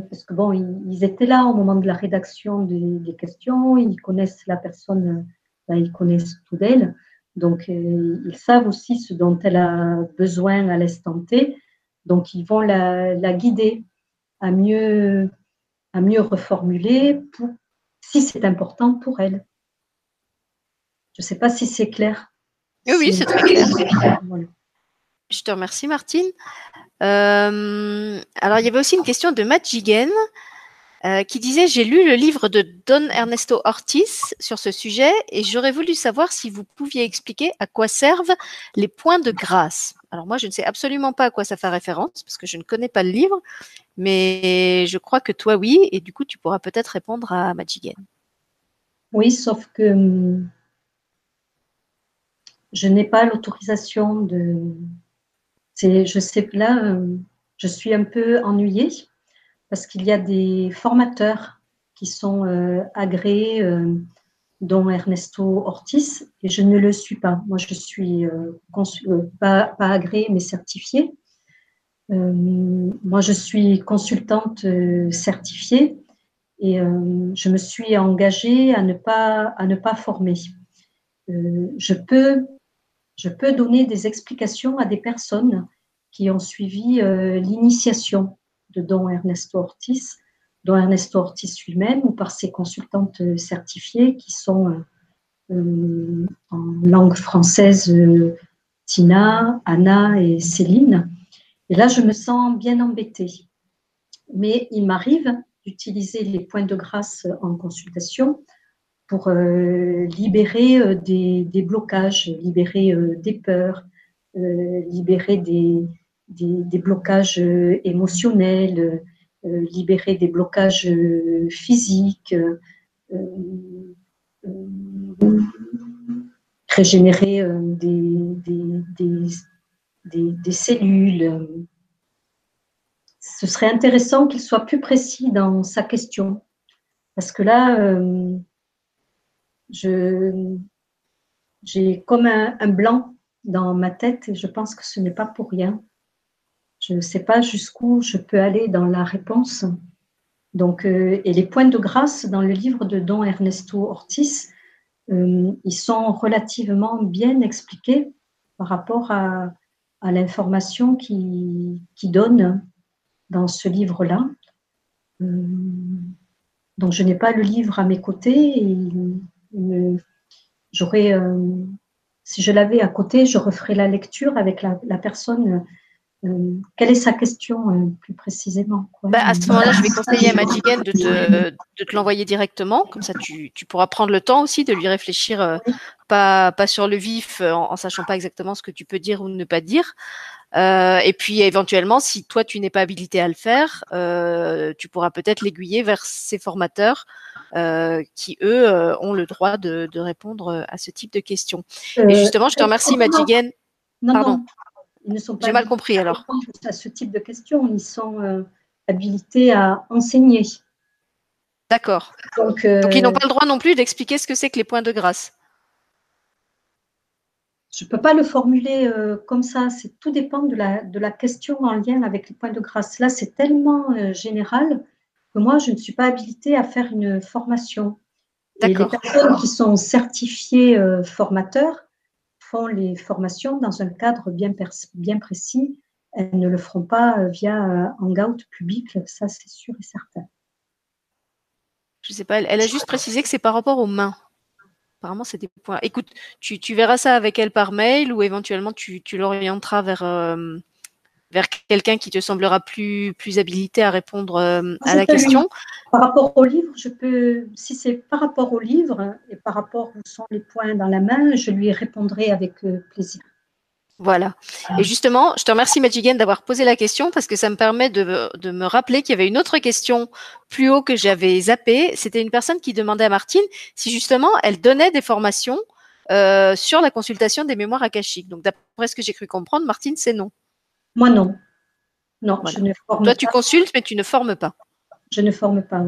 parce que bon, ils, étaient là au moment de la rédaction des, questions, ils connaissent la personne, ben, ils connaissent tout d'elle. Donc, euh, ils savent aussi ce dont elle a besoin à l'instant T. Donc, ils vont la, guider à mieux, à mieux reformuler pour, si c'est important pour elle. Je ne sais pas si c'est clair. Oui, c'est très clair. Je te remercie, Martine. Euh, alors, il y avait aussi une question de Matt Jigen euh, qui disait J'ai lu le livre de Don Ernesto Ortiz sur ce sujet et j'aurais voulu savoir si vous pouviez expliquer à quoi servent les points de grâce. Alors, moi, je ne sais absolument pas à quoi ça fait référence parce que je ne connais pas le livre, mais je crois que toi, oui, et du coup, tu pourras peut-être répondre à Majigen. Oui, sauf que hum, je n'ai pas l'autorisation de. Je sais, là, hum, je suis un peu ennuyée parce qu'il y a des formateurs qui sont euh, agréés, euh, dont Ernesto Ortiz, et je ne le suis pas. Moi, je suis euh, pas, pas, agréée, mais certifiée. moi, je suis consultante certifiée et je me suis engagée à ne pas former. je, peux, je peux donner des explications à des personnes qui ont suivi l'initiation de Don Ernesto Ortiz, Don Ernesto Ortiz lui-même ou par ses consultantes certifiées qui sont euh, euh, en langue française euh, Tina, Anna et Céline. Et là, je me sens bien embêtée. Mais il m'arrive d'utiliser les points de grâce en consultation pour libérer des, blocages, libérer des peurs, libérer des, des, blocages euh, émotionnels, euh, libérer des blocages euh, physiques, régénérer des, des, cellules. Ce serait intéressant qu'il soit plus précis dans sa question, parce que là, j'ai comme un, blanc dans ma tête et je pense que ce n'est pas pour rien. Je ne sais pas jusqu'où je peux aller dans la réponse. Donc, euh, et les points de grâce dans le livre de Don Ernesto Ortiz, euh, ils sont relativement bien expliqués par rapport à, l'information qui, qui donne dans ce livre-là. Euh, donc, je n'ai pas le livre à mes côtés. J'aurais, si je l'avais à côté, je referais la lecture avec la, la personne euh, quelle est sa question euh, plus précisément bah, À ce moment-là, je vais conseiller à Majigen de te, de te l'envoyer directement. Comme ça, tu, tu, pourras prendre le temps aussi de lui réfléchir, euh, pas, pas sur le vif, en, en, sachant pas exactement ce que tu peux dire ou ne pas dire. Euh, et puis éventuellement, si toi tu n'es pas habilité à le faire, euh, tu pourras peut-être l'aiguiller vers ces formateurs euh, qui eux ont le droit de, de, répondre à ce type de questions. et justement, je te remercie, Majigen. Pardon. Ils ne sont pas J'ai mal compris alors. À ce type de questions, ils sont euh, habilités à enseigner. D'accord. Donc, euh, Donc, ils n'ont pas le droit non plus d'expliquer ce que c'est que les points de grâce. Je ne peux pas le formuler euh, comme ça. C'est tout dépend de la, de la question en lien avec les points de grâce. Là, c'est tellement général que moi, je ne suis pas habilitée à faire une formation. Et les personnes qui sont certifiées formateurs, font les formations dans un cadre bien, bien précis. Elles ne le feront pas euh, via euh, Hangout public, ça c'est sûr et certain. Je sais pas, elle, a juste précisé que c'est par rapport aux mains. Apparemment, c'est des points. Écoute, tu, verras ça avec elle par mail ou éventuellement tu, l'orienteras vers, euh, vers quelqu'un qui te semblera plus, plus habilité à répondre euh, à la question. Par rapport au livre, je peux, si c'est par rapport au livre et par rapport où sont les points dans la main, je lui répondrai avec euh, plaisir. Voilà. Et justement, je te remercie Majigen d'avoir posé la question parce que ça me permet de, de me rappeler qu'il y avait une autre question plus haut que j'avais zappée. C'était une personne qui demandait à Martine si justement elle donnait des formations euh, sur la consultation des mémoires akashiques. Donc d'après ce que j'ai cru comprendre, Martine, c'est non. Moi, non. Non, je ne forme Toi, tu consultes, mais tu ne formes pas. Je ne forme pas.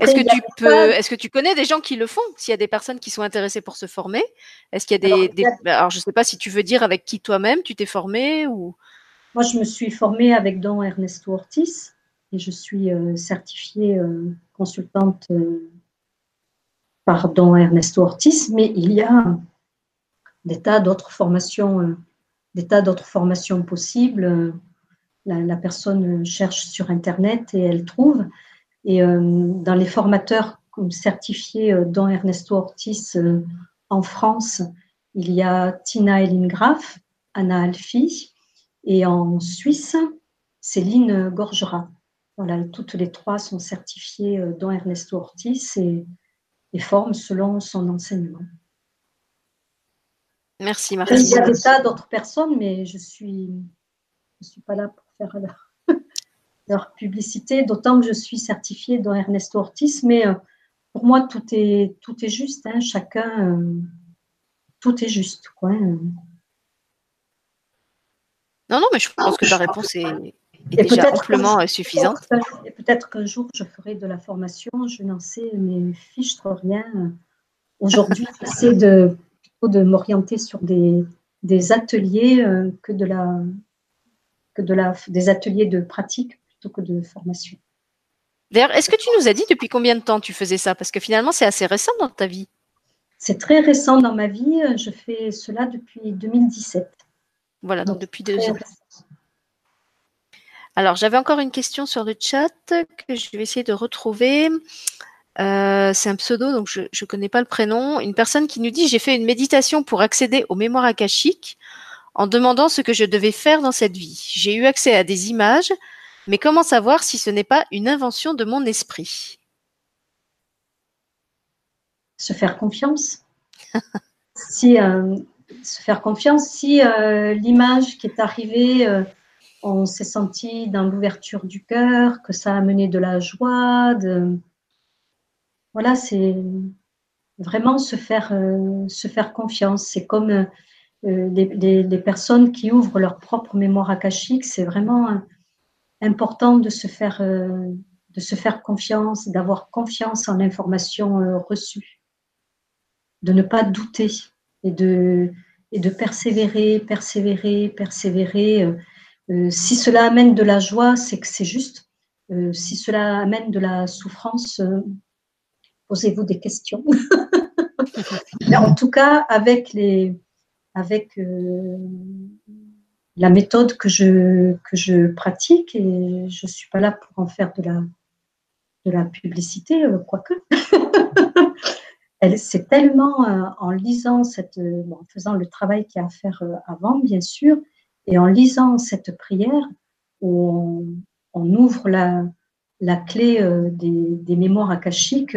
Est-ce que tu peux, est-ce que tu connais des gens qui le font S'il y a des personnes qui sont intéressées pour se former, est-ce qu'il y a des, alors, je ne sais pas si tu veux dire avec qui toi-même tu t'es formé ou? Moi, je me suis formée avec Don Ernesto Ortiz et je suis euh, certifiée euh, consultante euh, par Don Ernesto Ortiz, mais il y a des tas d'autres formations des tas d'autres formations possibles. La, personne cherche sur Internet et elle trouve. Et euh, dans les formateurs certifiés euh, dont Ernesto Ortiz euh, en France, il y a Tina Ellingraf, Anna Alfi, et en Suisse, Céline Gorgera. Voilà, toutes les trois sont certifiées dont Ernesto Ortiz et, et forment selon son enseignement. Merci, Martine. Il y a des tas d'autres personnes, mais je ne suis, je suis pas là pour faire leur, publicité, d'autant que je suis certifiée dans Ernesto Ortiz, mais euh, pour moi, tout est, tout est juste. Hein, chacun, euh, tout est juste. Quoi, hein. Non, non, mais je pense que ta réponse est, est déjà amplement euh, suffisante. Peut-être qu'un jour, je ferai de la formation. Je n'en sais, mais fichtre rien. Aujourd'hui, j'essaie de de m'orienter sur des, des ateliers euh, que, de la, que de la, des ateliers de pratique plutôt que de formation. D'ailleurs, est-ce que tu nous as dit depuis combien de temps tu faisais ça? Parce que finalement, c'est assez récent dans ta vie. C'est très récent dans ma vie. Je fais cela depuis 2017. Voilà, donc, depuis deux ans. Alors, j'avais encore une question sur le chat que je vais essayer de retrouver. Euh, c'est un pseudo, donc je ne connais pas le prénom. Une personne qui nous dit J'ai fait une méditation pour accéder aux mémoires akashiques en demandant ce que je devais faire dans cette vie. J'ai eu accès à des images, mais comment savoir si ce n'est pas une invention de mon esprit? Se faire confiance. si, euh, se faire confiance. Si euh, l'image qui est arrivée, on s'est senti dans l'ouverture du cœur, que ça a amené de la joie, de voilà, c'est vraiment se faire, euh, se faire confiance. C'est comme euh, les, personnes qui ouvrent leur propre mémoire akashique. C'est vraiment euh, important de se faire, de se faire confiance, d'avoir confiance en l'information reçue, de ne pas douter et de, et de persévérer, persévérer, persévérer. si cela amène de la joie, c'est que c'est juste. si cela amène de la souffrance, posez-vous des questions. en tout cas, avec, les, avec la méthode que je, que je pratique, et je ne suis pas là pour en faire de la, de la publicité, euh, quoique. c'est tellement euh, en lisant cette, euh, en faisant le travail qu'il y a à faire avant, bien sûr, et en lisant cette prière, où on, ouvre la, la clé des, des, mémoires akashiques,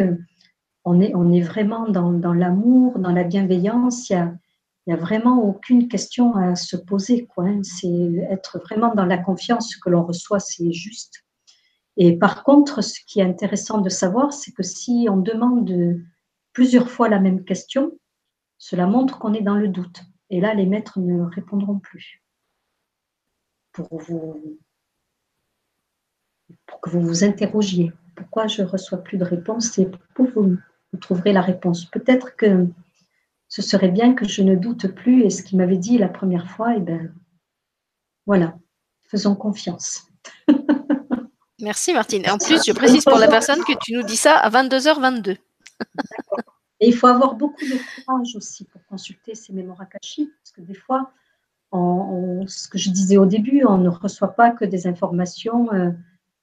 on est, vraiment dans, l'amour, dans la bienveillance. Il y a, il n'y a vraiment aucune question à se poser. Hein. C'est être vraiment dans la confiance que l'on reçoit, c'est juste. Et par contre, ce qui est intéressant de savoir, c'est que si on demande plusieurs fois la même question, cela montre qu'on est dans le doute. Et là, les maîtres ne répondront plus. Pour, vous, pour que vous vous interrogiez. Pourquoi je ne reçois plus de réponse Et pour vous, vous trouverez la réponse. Peut-être que ce serait bien que je ne doute plus. Et ce qu'il m'avait dit la première fois, et eh ben voilà, faisons confiance. Merci Martine. Et en plus, je précise pour la personne que tu nous dis ça à 22h22. Et il faut avoir beaucoup de courage aussi pour consulter ces mémoires akashiques, parce que des fois, ce que je disais au début, on ne reçoit pas que des informations euh,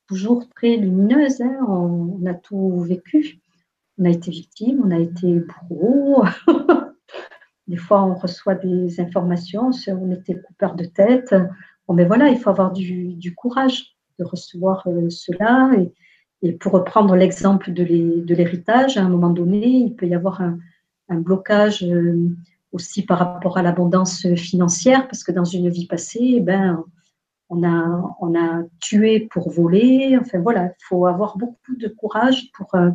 toujours très lumineuses. Hein. on, a tout vécu. On a été victime, on a été bourreau, Des fois, on reçoit des informations, on était coupeur de tête. Bon, mais voilà, il faut avoir du, courage de recevoir euh, cela. Et, pour reprendre l'exemple de l'héritage, à un moment donné, il peut y avoir un, blocage euh, aussi par rapport à l'abondance financière, parce que dans une vie passée, eh ben, on a, on a tué pour voler. Enfin voilà, il faut avoir beaucoup de courage pour, euh,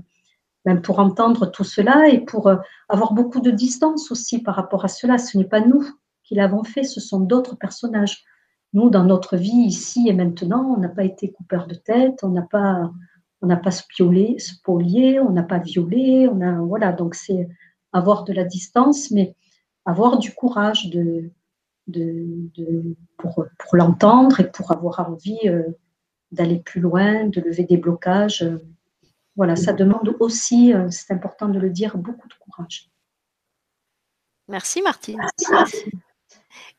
même pour entendre tout cela et pour euh, avoir beaucoup de distance aussi par rapport à cela. Ce n'est pas nous qui l'avons fait, ce sont d'autres personnages. Nous, dans notre vie ici et maintenant, on n'a pas été coupeur de tête, on n'a pas, on n'a pas spolié, spolié, on n'a pas violé, on a, voilà. Donc c'est avoir de la distance, mais avoir du courage pour, l'entendre et pour avoir envie euh, d'aller plus loin, de lever des blocages. Voilà, ça demande aussi, euh, c'est important de le dire, beaucoup de courage. Merci Martine.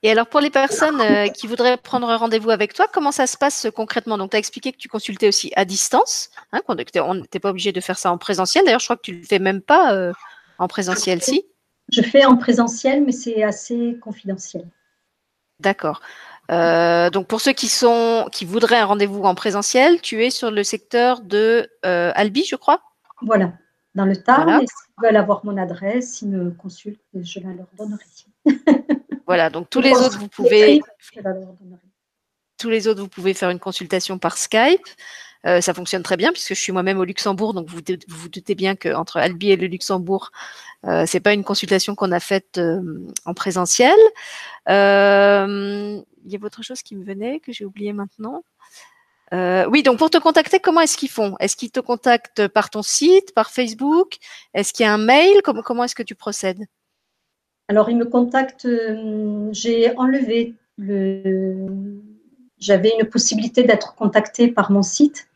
Et alors pour les personnes euh, qui voudraient prendre rendez-vous avec toi, comment ça se passe concrètement? Donc tu as expliqué que tu consultais aussi à distance, hein, qu'on n'était pas obligé de faire ça en présentiel. D'ailleurs, je crois que tu ne le fais même pas euh, en présentiel, si? Je fais en présentiel, mais c'est assez confidentiel. D'accord. Euh, donc pour ceux qui sont qui voudraient un rendez-vous voilà. tu es sur le secteur de euh, Albi, je crois? Voilà, dans le Tarn. Voilà. S'ils veulent avoir mon adresse, ils me consultent et je la leur donnerai. voilà, donc tous les autres, vous pouvez. Tous les autres, vous pouvez faire une consultation par Skype. Euh, ça fonctionne très bien puisque je suis moi-même au Luxembourg, donc vous vous doutez bien qu'entre Albi et le Luxembourg, euh, c'est pas une consultation qu'on a faite euh, en présentiel. Euh, il y a autre chose qui me venait que j'ai oublié maintenant. Oui, donc pour te contacter, comment est-ce qu'ils font? Est-ce qu'ils te contactent par ton site, par Facebook? Est-ce qu'il y a un mail? Comment, comment est-ce que tu procèdes? Alors, ils me contactent. j'ai enlevé le. J'avais une possibilité d'être contactée par mon site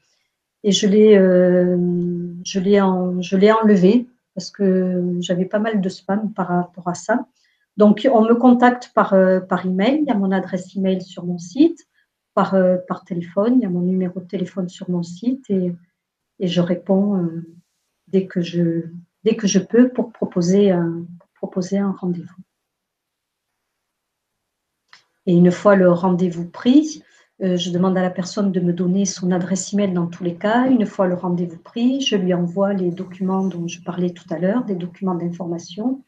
et je l'ai, euh, je l'ai, enlevé parce que j'avais pas mal de spam par rapport à ça. Donc, on me contacte par, euh, par email. Il y a mon adresse email sur mon site. Par, euh, téléphone, il y a mon numéro de téléphone sur mon site et, je réponds euh, dès, que je, peux pour proposer un rendez-vous. Et une fois le rendez-vous pris, je demande à la personne de me donner son adresse email dans tous les cas. Une fois le rendez-vous pris, je lui envoie les documents dont je parlais tout à l'heure, des documents d'information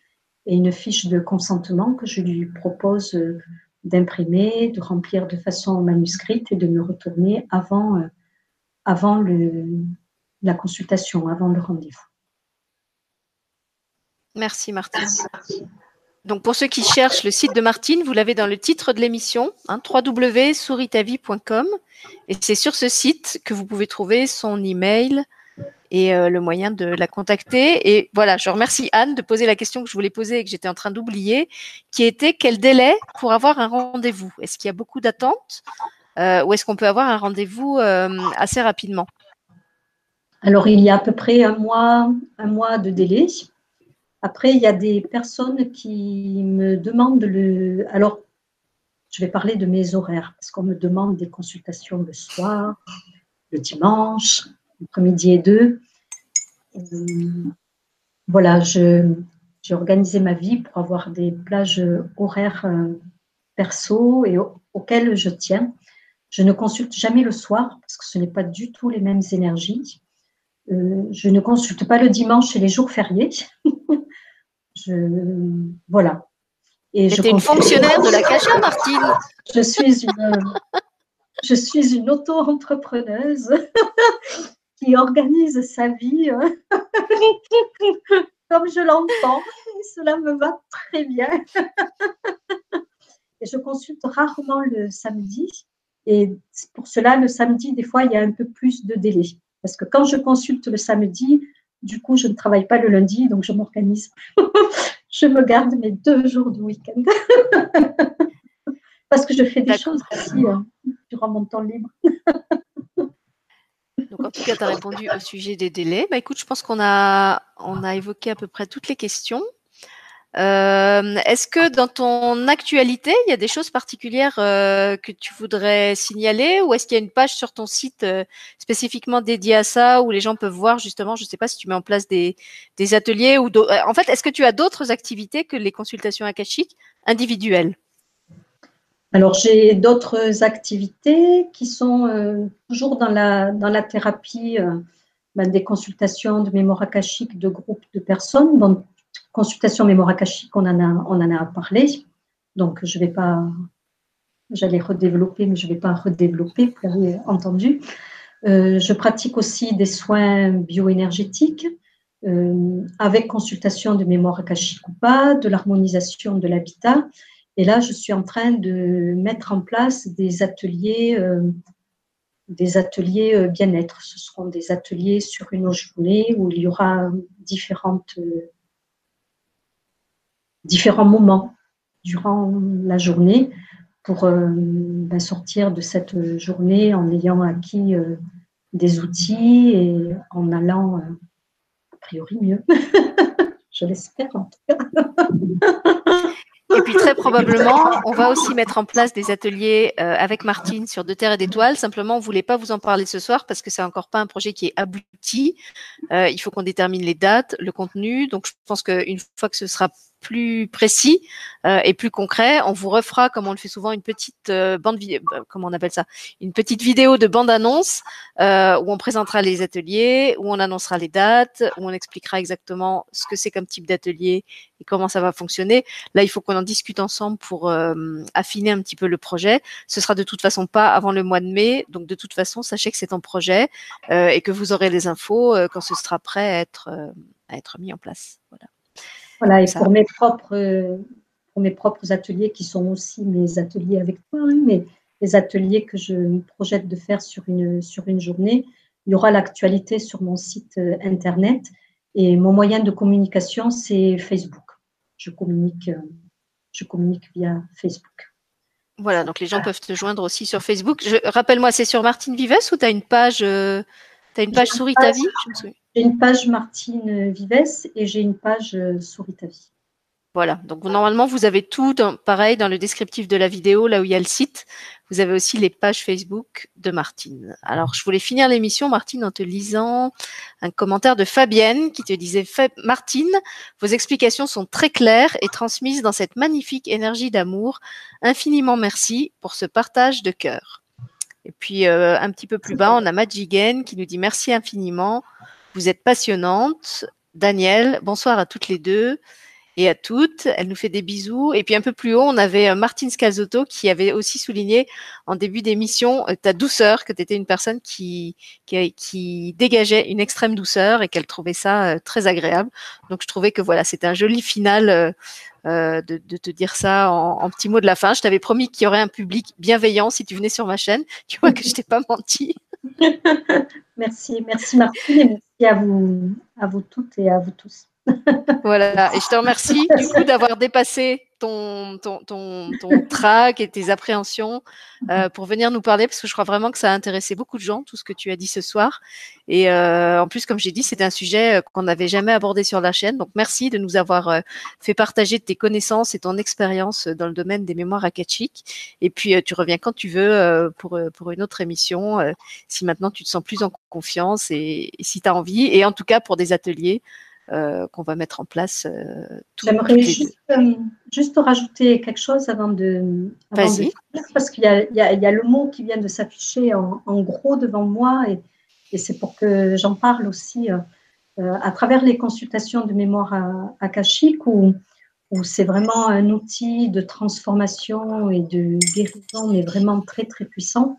et une fiche de consentement que je lui propose euh, d'imprimer, de remplir de façon manuscrite et de me retourner avant, euh, la consultation, avant le rendez-vous. Merci Martine. Donc pour ceux qui cherchent le site de Martine, vous l'avez dans le titre de l'émission, hein, www.souritavie.com. Et c'est sur ce site que vous pouvez trouver son email et le moyen de la contacter. Et voilà, je remercie Anne de poser la question que je voulais poser et que j'étais en train d'oublier, qui était quel délai pour avoir un rendez-vous? Est-ce qu'il y a beaucoup d'attentes ou est-ce qu'on peut avoir un rendez-vous assez rapidement? Alors, il y a à peu près un mois, un mois de délai. Après, il y a des personnes qui me demandent le. Alors, je vais parler de mes horaires parce qu'on me demande des consultations le soir, le dimanche, l'après-midi et deux. Euh, voilà, j'ai organisé ma vie pour avoir des plages horaires euh, perso et auxquelles je tiens. Je ne consulte jamais le soir parce que ce n'est pas du tout les mêmes énergies. Euh, je ne consulte pas le dimanche et les jours fériés. je, voilà. Et je une fonctionnaire de la Cacha, Martine. Je suis une, je suis une auto-entrepreneuse qui organise sa vie comme je l'entends. Cela me va très bien. Et je consulte rarement le samedi. Et pour cela, le samedi, des fois, il y a un peu plus de délai. Parce que quand je consulte le samedi, du coup, je ne travaille pas le lundi, donc je m'organise. je me garde mes deux jours de week-end. Parce que je fais des choses aussi euh, durant mon temps libre. Donc en tout cas, tu as répondu au sujet des délais. Bah, écoute, je pense qu'on a, on a évoqué à peu près toutes les questions. Euh, est-ce que dans ton actualité, il y a des choses particulières euh, que tu voudrais signaler ou est-ce qu'il y a une page sur ton site euh, spécifiquement dédiée à ça où les gens peuvent voir justement, je ne sais pas si tu mets en place des, ateliers ou en fait, est-ce que tu as d'autres activités que les consultations akashiques individuelles? Alors, j'ai d'autres activités qui sont toujours dans la, dans la thérapie, ben, des consultations de mémoire akashique de groupes de personnes. Consultation mémoire akashique, on en a, en a parlé. Donc, je ne vais pas, j'allais redévelopper, mais je ne vais pas redévelopper, vous l'avez entendu. Euh, je pratique aussi des soins bioénergétiques euh, avec consultation de mémoire akashique ou pas, de l'harmonisation de l'habitat. Et là, je suis en train de mettre en place des ateliers, euh, des ateliers bien-être. Ce seront des ateliers sur une journée où il y aura différentes différents moments durant la journée pour euh, ben, sortir de cette journée en ayant acquis euh, des outils et en allant euh, a priori mieux. Je l'espère. Et puis très probablement, on va aussi mettre en place des ateliers avec Martine sur De Terre et d'Étoiles. Simplement, on ne voulait pas vous en parler ce soir parce que c'est encore pas un projet qui est abouti. il faut qu'on détermine les dates, le contenu. Donc, je pense qu'une fois que ce sera plus précis euh, et plus concret. On vous refera, comme on le fait souvent, une petite euh, bande vidéo, euh, comment on appelle ça, une petite vidéo de bande annonce euh, où on présentera les ateliers, où on annoncera les dates, où on expliquera exactement ce que c'est comme type d'atelier et comment ça va fonctionner. Là, il faut qu'on en discute ensemble pour affiner un petit peu le projet. Ce sera de toute façon pas avant le mois de mai, donc de toute façon, sachez que c'est en projet et que vous aurez les infos quand ce sera prêt à être à être mis en place. Voilà. Voilà, et pour mes, propres, pour mes propres ateliers, qui sont aussi mes ateliers avec toi, hein, mais les ateliers que je me projette de faire sur une, sur une journée, il y aura l'actualité sur mon site euh, internet. Et mon moyen de communication, c'est Facebook. Je communique, euh, je communique via Facebook. Voilà, donc les gens peuvent te joindre aussi sur Facebook. Rappelle-moi, c'est sur Martine Vives ou tu as une page, euh, as une page Souris ta vie? J'ai une page Martine Vives et j'ai une page euh, Souris. Voilà, donc normalement vous avez tout pareil dans le descriptif de la vidéo, là où il y a le site. Vous avez aussi les pages Facebook de Martine. Alors je voulais finir l'émission, Martine, en te lisant un commentaire de Fabienne qui te disait Martine, vos explications sont très claires et transmises dans cette magnifique énergie d'amour. Infiniment merci pour ce partage de cœur. Et puis euh, un petit peu plus bas, on a Majigen qui nous dit merci infiniment. Vous êtes passionnante. Daniel, bonsoir à toutes les deux et à toutes. Elle nous fait des bisous. Et puis un peu plus haut, on avait euh, Martine Scalzotto qui avait aussi souligné en début d'émission euh, ta douceur, que tu étais une personne qui, dégageait une extrême douceur et qu'elle trouvait ça euh, très agréable. Donc je trouvais que voilà, c'était un joli final de, te dire ça en, en, petit mot de la fin. Je t'avais promis qu'il y aurait un public bienveillant si tu venais sur ma chaîne. Tu vois que je t'ai pas menti. merci, merci Martine et merci à vous, à vous toutes et à vous tous. voilà, et je te remercie du coup d'avoir dépassé ton, ton, ton, ton trac et tes appréhensions euh, pour venir nous parler parce que je crois vraiment que ça a intéressé beaucoup de gens, tout ce que tu as dit ce soir. Et euh, en plus, comme j'ai dit, c'était un sujet euh, qu'on n'avait jamais abordé sur la chaîne. Donc, merci de nous avoir euh, fait partager tes connaissances et ton expérience dans le domaine des mémoires akashiques. Et puis, tu reviens quand tu veux pour, pour une autre émission, si maintenant tu te sens plus en confiance et, et si tu as envie. Et en tout cas, pour des ateliers. Euh, qu'on va mettre en place. Euh, J'aimerais juste, euh, juste, rajouter quelque chose avant de. Parce qu'il y, y, y, a le mot qui vient de s'afficher en, en, gros devant moi et, et c'est pour que j'en parle aussi à travers les consultations de mémoire akashique où, où c'est vraiment un outil de transformation et de guérison, mais vraiment très très puissant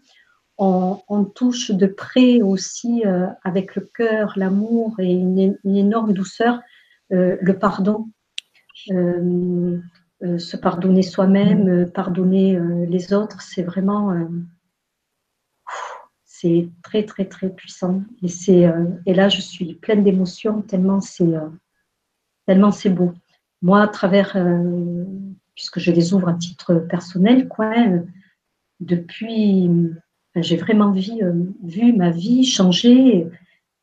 on, touche de près aussi euh, avec le cœur, l'amour et une, énorme douceur euh, le pardon. Euh, se pardonner soi-même, pardonner les autres, c'est vraiment c'est très très très puissant et c'est et là je suis pleine d'émotions tellement c'est tellement c'est beau moi à travers puisque je les ouvre à titre personnel quoi depuis j'ai vraiment vu, euh, vu, ma vie changer,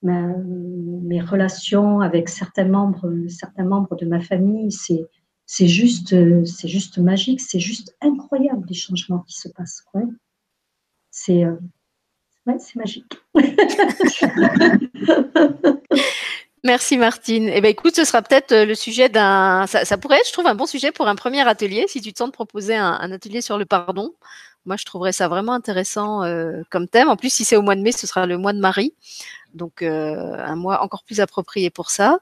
mes relations avec certains membres, certains membres de ma famille. C'est, c'est juste, c'est juste magique, c'est juste incroyable les changements qui se passent. Quoi. C'est, euh, ouais, c'est magique. Merci Martine. Eh ben écoute, ce sera peut-être euh, le sujet d'un. Ça, pourrait être, je trouve, un bon sujet pour un premier atelier, si tu te sens de proposer un atelier sur le pardon. Moi, je trouverais ça vraiment intéressant euh, comme thème. En plus, si c'est au mois de mai, ce sera le mois de Marie. Donc, euh, un mois encore plus approprié pour ça.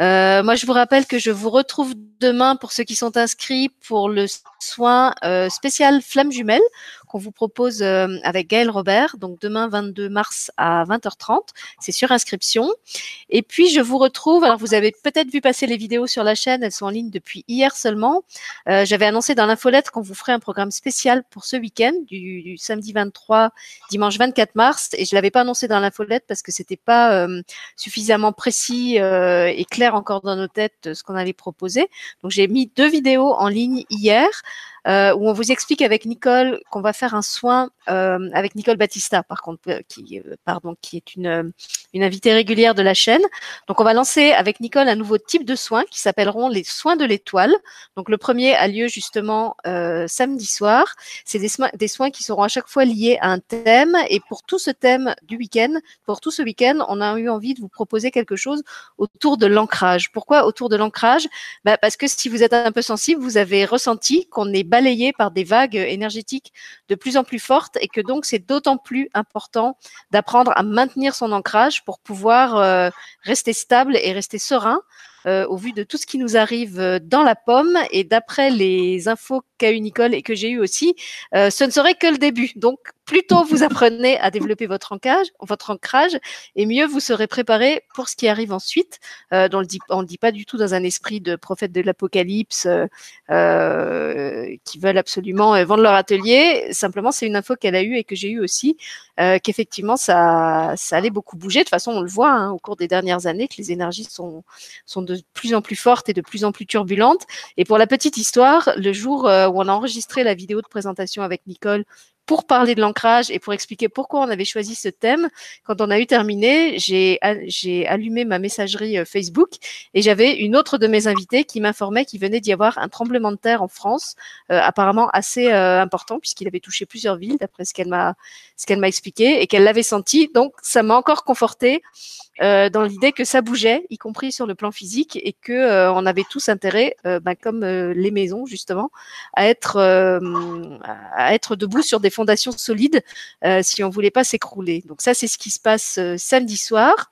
Euh, moi, je vous rappelle que je vous retrouve demain pour ceux qui sont inscrits pour le soin spécial flamme jumelle qu'on vous propose euh, avec Gaël Robert, donc demain 22 mars à 20h30. C'est sur inscription. Et puis, je vous retrouve, alors vous avez peut-être vu passer les vidéos sur la chaîne, elles sont en ligne depuis hier seulement. Euh, J'avais annoncé dans l'infolettre qu'on vous ferait un programme spécial pour ce week-end, du, du, samedi 23, dimanche 24 mars, et je l'avais pas annoncé dans l'infolette parce que c'était pas euh, suffisamment précis euh, et clair encore dans nos têtes ce qu'on allait proposer. Donc, j'ai mis deux vidéos en ligne hier euh, où on vous explique avec Nicole qu'on va faire un soin euh, avec Nicole Battista, par contre, euh, qui, euh, pardon, qui est une, euh, une invitée régulière de la chaîne. Donc, on va lancer avec Nicole un nouveau type de soins qui s'appelleront les soins de l'étoile. Donc, le premier a lieu justement samedi soir. C'est des, soins, des soins qui seront à chaque fois liés à un thème. Et pour tout ce thème du week-end, pour tout ce week-end, on a eu envie de vous proposer quelque chose autour de l'ancrage. Pourquoi autour de l'ancrage? Bah, Parce que si vous êtes un peu sensible, vous avez ressenti qu'on est balayé par des vagues énergétiques de plus en plus fortes et que donc c'est d'autant plus important d'apprendre à maintenir son ancrage pour pouvoir euh, rester stable et rester serein euh, au vu de tout ce qui nous arrive euh, dans la pomme et d'après les infos qu'a eu Nicole et que j'ai eu aussi, ce ne serait que le début. Donc, plus tôt vous apprenez à développer votre ancrage, et mieux vous serez préparé pour ce qui arrive ensuite. Euh, on ne le dit pas du tout dans un esprit de prophète de l'Apocalypse euh, euh qui veulent absolument vendre leur atelier. Simplement, c'est une info qu'elle a eue et que j'ai eue aussi, qu'effectivement, ça, allait beaucoup bouger. De toute façon, on le voit hein, au cours des dernières années que les énergies sont de plus en plus fortes et de plus en plus turbulentes. Et pour la petite histoire, le jour où on a enregistré la vidéo de présentation avec Nicole pour parler de l'ancrage et pour expliquer pourquoi on avait choisi ce thème. Quand on a eu terminé, j'ai allumé ma messagerie euh, Facebook et j'avais une autre de mes invités qui m'informait qu'il venait d'y avoir un tremblement de terre en France, euh, apparemment assez euh, important puisqu'il avait touché plusieurs villes d'après ce qu'elle m'a ce qu'elle m'a expliqué et qu'elle l'avait senti. Donc ça m'a encore conforté euh, dans l'idée que ça bougeait, y compris sur le plan physique, et que euh, on avait tous intérêt, ben, comme les maisons justement, à être à être debout sur des fondations solides si on voulait pas s'écrouler. Donc ça, c'est ce qui se passe samedi soir.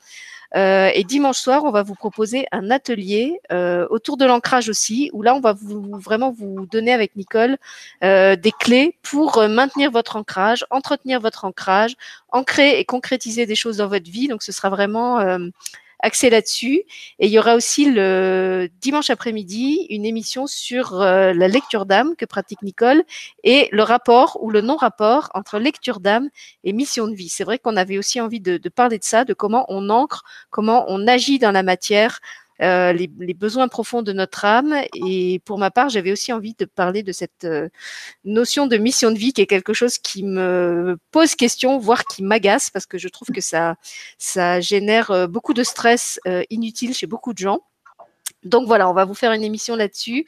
Euh, et dimanche soir, on va vous proposer un atelier euh, autour de l'ancrage aussi, où là, on va vous, vraiment vous donner avec Nicole euh, des clés pour maintenir votre ancrage, entretenir votre ancrage, ancrer et concrétiser des choses dans votre vie. Donc, ce sera vraiment axée là-dessus. Et il y aura aussi le dimanche après-midi une émission sur euh, la lecture d'âme que pratique Nicole et le rapport ou le non-rapport entre lecture d'âme et mission de vie. C'est vrai qu'on avait aussi envie de, de parler de ça, de comment on ancre, comment on agit dans la matière euh, les, besoins profonds de notre âme. Et pour ma part, j'avais aussi envie de parler de cette euh, notion de mission de vie qui est quelque chose qui me pose question, voire qui m'agace, parce que je trouve que ça, ça génère euh, beaucoup de stress inutile chez beaucoup de gens. Donc voilà, on va vous faire une émission là-dessus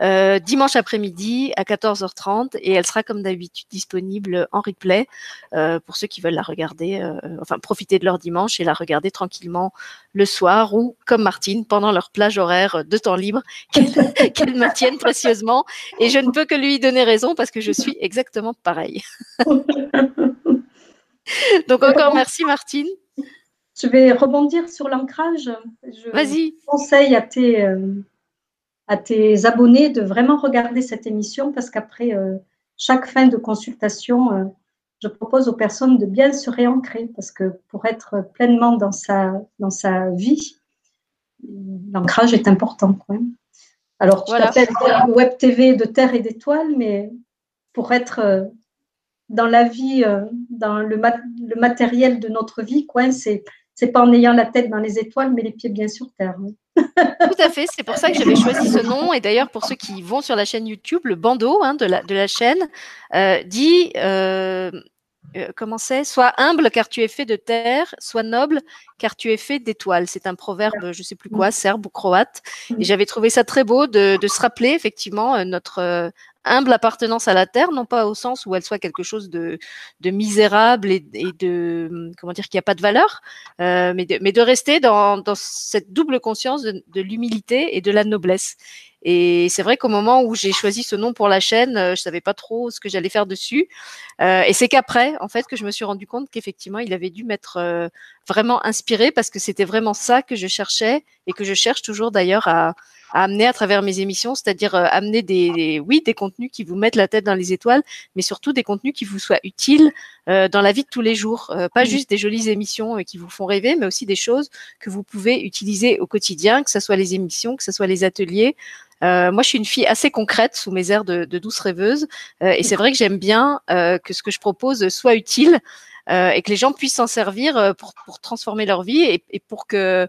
euh, dimanche après-midi à 14h30 et elle sera comme d'habitude disponible en replay euh, pour ceux qui veulent la regarder, euh, enfin profiter de leur dimanche et la regarder tranquillement le soir ou comme Martine pendant leur plage horaire de temps libre qu'elle maintienne précieusement. Et je ne peux que lui donner raison parce que je suis exactement pareil. Donc encore merci Martine. Je vais rebondir sur l'ancrage? Vas-y. conseille à tes, euh, à tes abonnés de vraiment regarder cette émission parce qu'après euh, chaque fin de consultation, euh, je propose aux personnes de bien se réancrer parce que pour être pleinement dans sa, dans sa vie, l'ancrage est important. Alors, tu voilà. t'appelles Web TV de terre et d'étoiles, mais pour être dans la vie, dans le, le matériel de notre vie, c'est c'est pas en ayant la tête dans les étoiles, mais les pieds bien sur terre. Tout à fait, c'est pour ça que j'avais choisi ce nom. Et d'ailleurs, pour ceux qui vont sur la chaîne YouTube, le bandeau hein, de, la, de la chaîne euh, dit euh, euh, comment c'est? Sois humble car tu es fait de terre, sois noble car tu es fait d'étoiles. C'est un proverbe, je sais plus quoi, serbe ou croate. Et j'avais trouvé ça très beau de, de se rappeler effectivement notre humble appartenance à la terre, non pas au sens où elle soit quelque chose de, de misérable et, de comment dire qu'il n'y a pas de valeur, euh, mais, de, mais de rester dans, dans cette double conscience de, de l'humilité et de la noblesse. Et c'est vrai qu'au moment où j'ai choisi ce nom pour la chaîne, euh, je savais pas trop ce que j'allais faire dessus. Euh, et c'est qu'après, en fait, que je me suis rendu compte qu'effectivement, il avait dû m'être euh, vraiment inspiré parce que c'était vraiment ça que je cherchais et que je cherche toujours d'ailleurs à, à amener à travers mes émissions, c'est-à-dire euh, amener des, oui, des contenus qui vous mettent la tête dans les étoiles, mais surtout des contenus qui vous soient utiles euh, dans la vie de tous les jours. Euh, pas juste des jolies émissions qui vous font rêver, mais aussi des choses que vous pouvez utiliser au quotidien, que ce soit les émissions, que ce soit les ateliers. moi, je suis une fille assez concrète sous mes airs de, de douce rêveuse, et c'est vrai que j'aime bien que ce que je propose soit utile et que les gens puissent s'en servir pour, pour transformer leur vie et, et pour que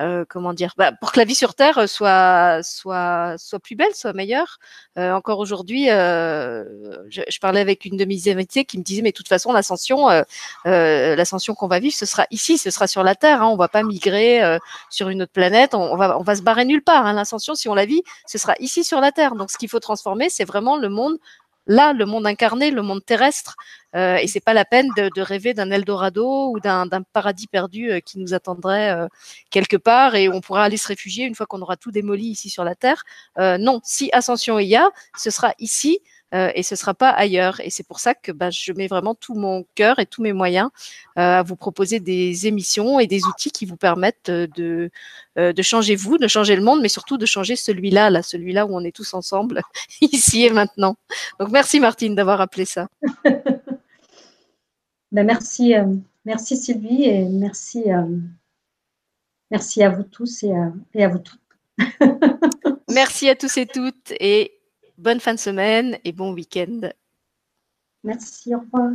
euh, comment dire, bah, pour que la vie sur Terre soit soit soit plus belle, soit meilleure. Euh, encore aujourd'hui, euh, je, je, parlais avec une de mes invités qui me disait mais de toute façon l'ascension, euh, euh, l'ascension qu'on va vivre, ce sera ici, ce sera sur la Terre. Hein, on va pas migrer sur une autre planète, on, on, va on va se barrer nulle part. Hein, l'ascension, si on la vit, ce sera ici sur la Terre. Donc ce qu'il faut transformer, c'est vraiment le monde là, le monde incarné, le monde terrestre. Euh, et c'est pas la peine de, rêver d'un Eldorado ou d'un paradis perdu euh, qui nous attendrait euh, quelque part et on pourra aller se réfugier une fois qu'on aura tout démoli ici sur la Terre. Euh, non, si ascension il y a, ce sera ici euh, et ce sera pas ailleurs. Et c'est pour ça que bah, je mets vraiment tout mon cœur et tous mes moyens euh, à vous proposer des émissions et des outils qui vous permettent de, euh, de changer vous, de changer le monde, mais surtout de changer celui-là, là, celui-là où on est tous ensemble, ici et maintenant. Donc merci Martine d'avoir appelé ça. ben, merci, merci Sylvie et merci, merci à vous tous et à, et à vous toutes. merci à tous et toutes et bonne fin de semaine et bon week-end. Merci, au revoir.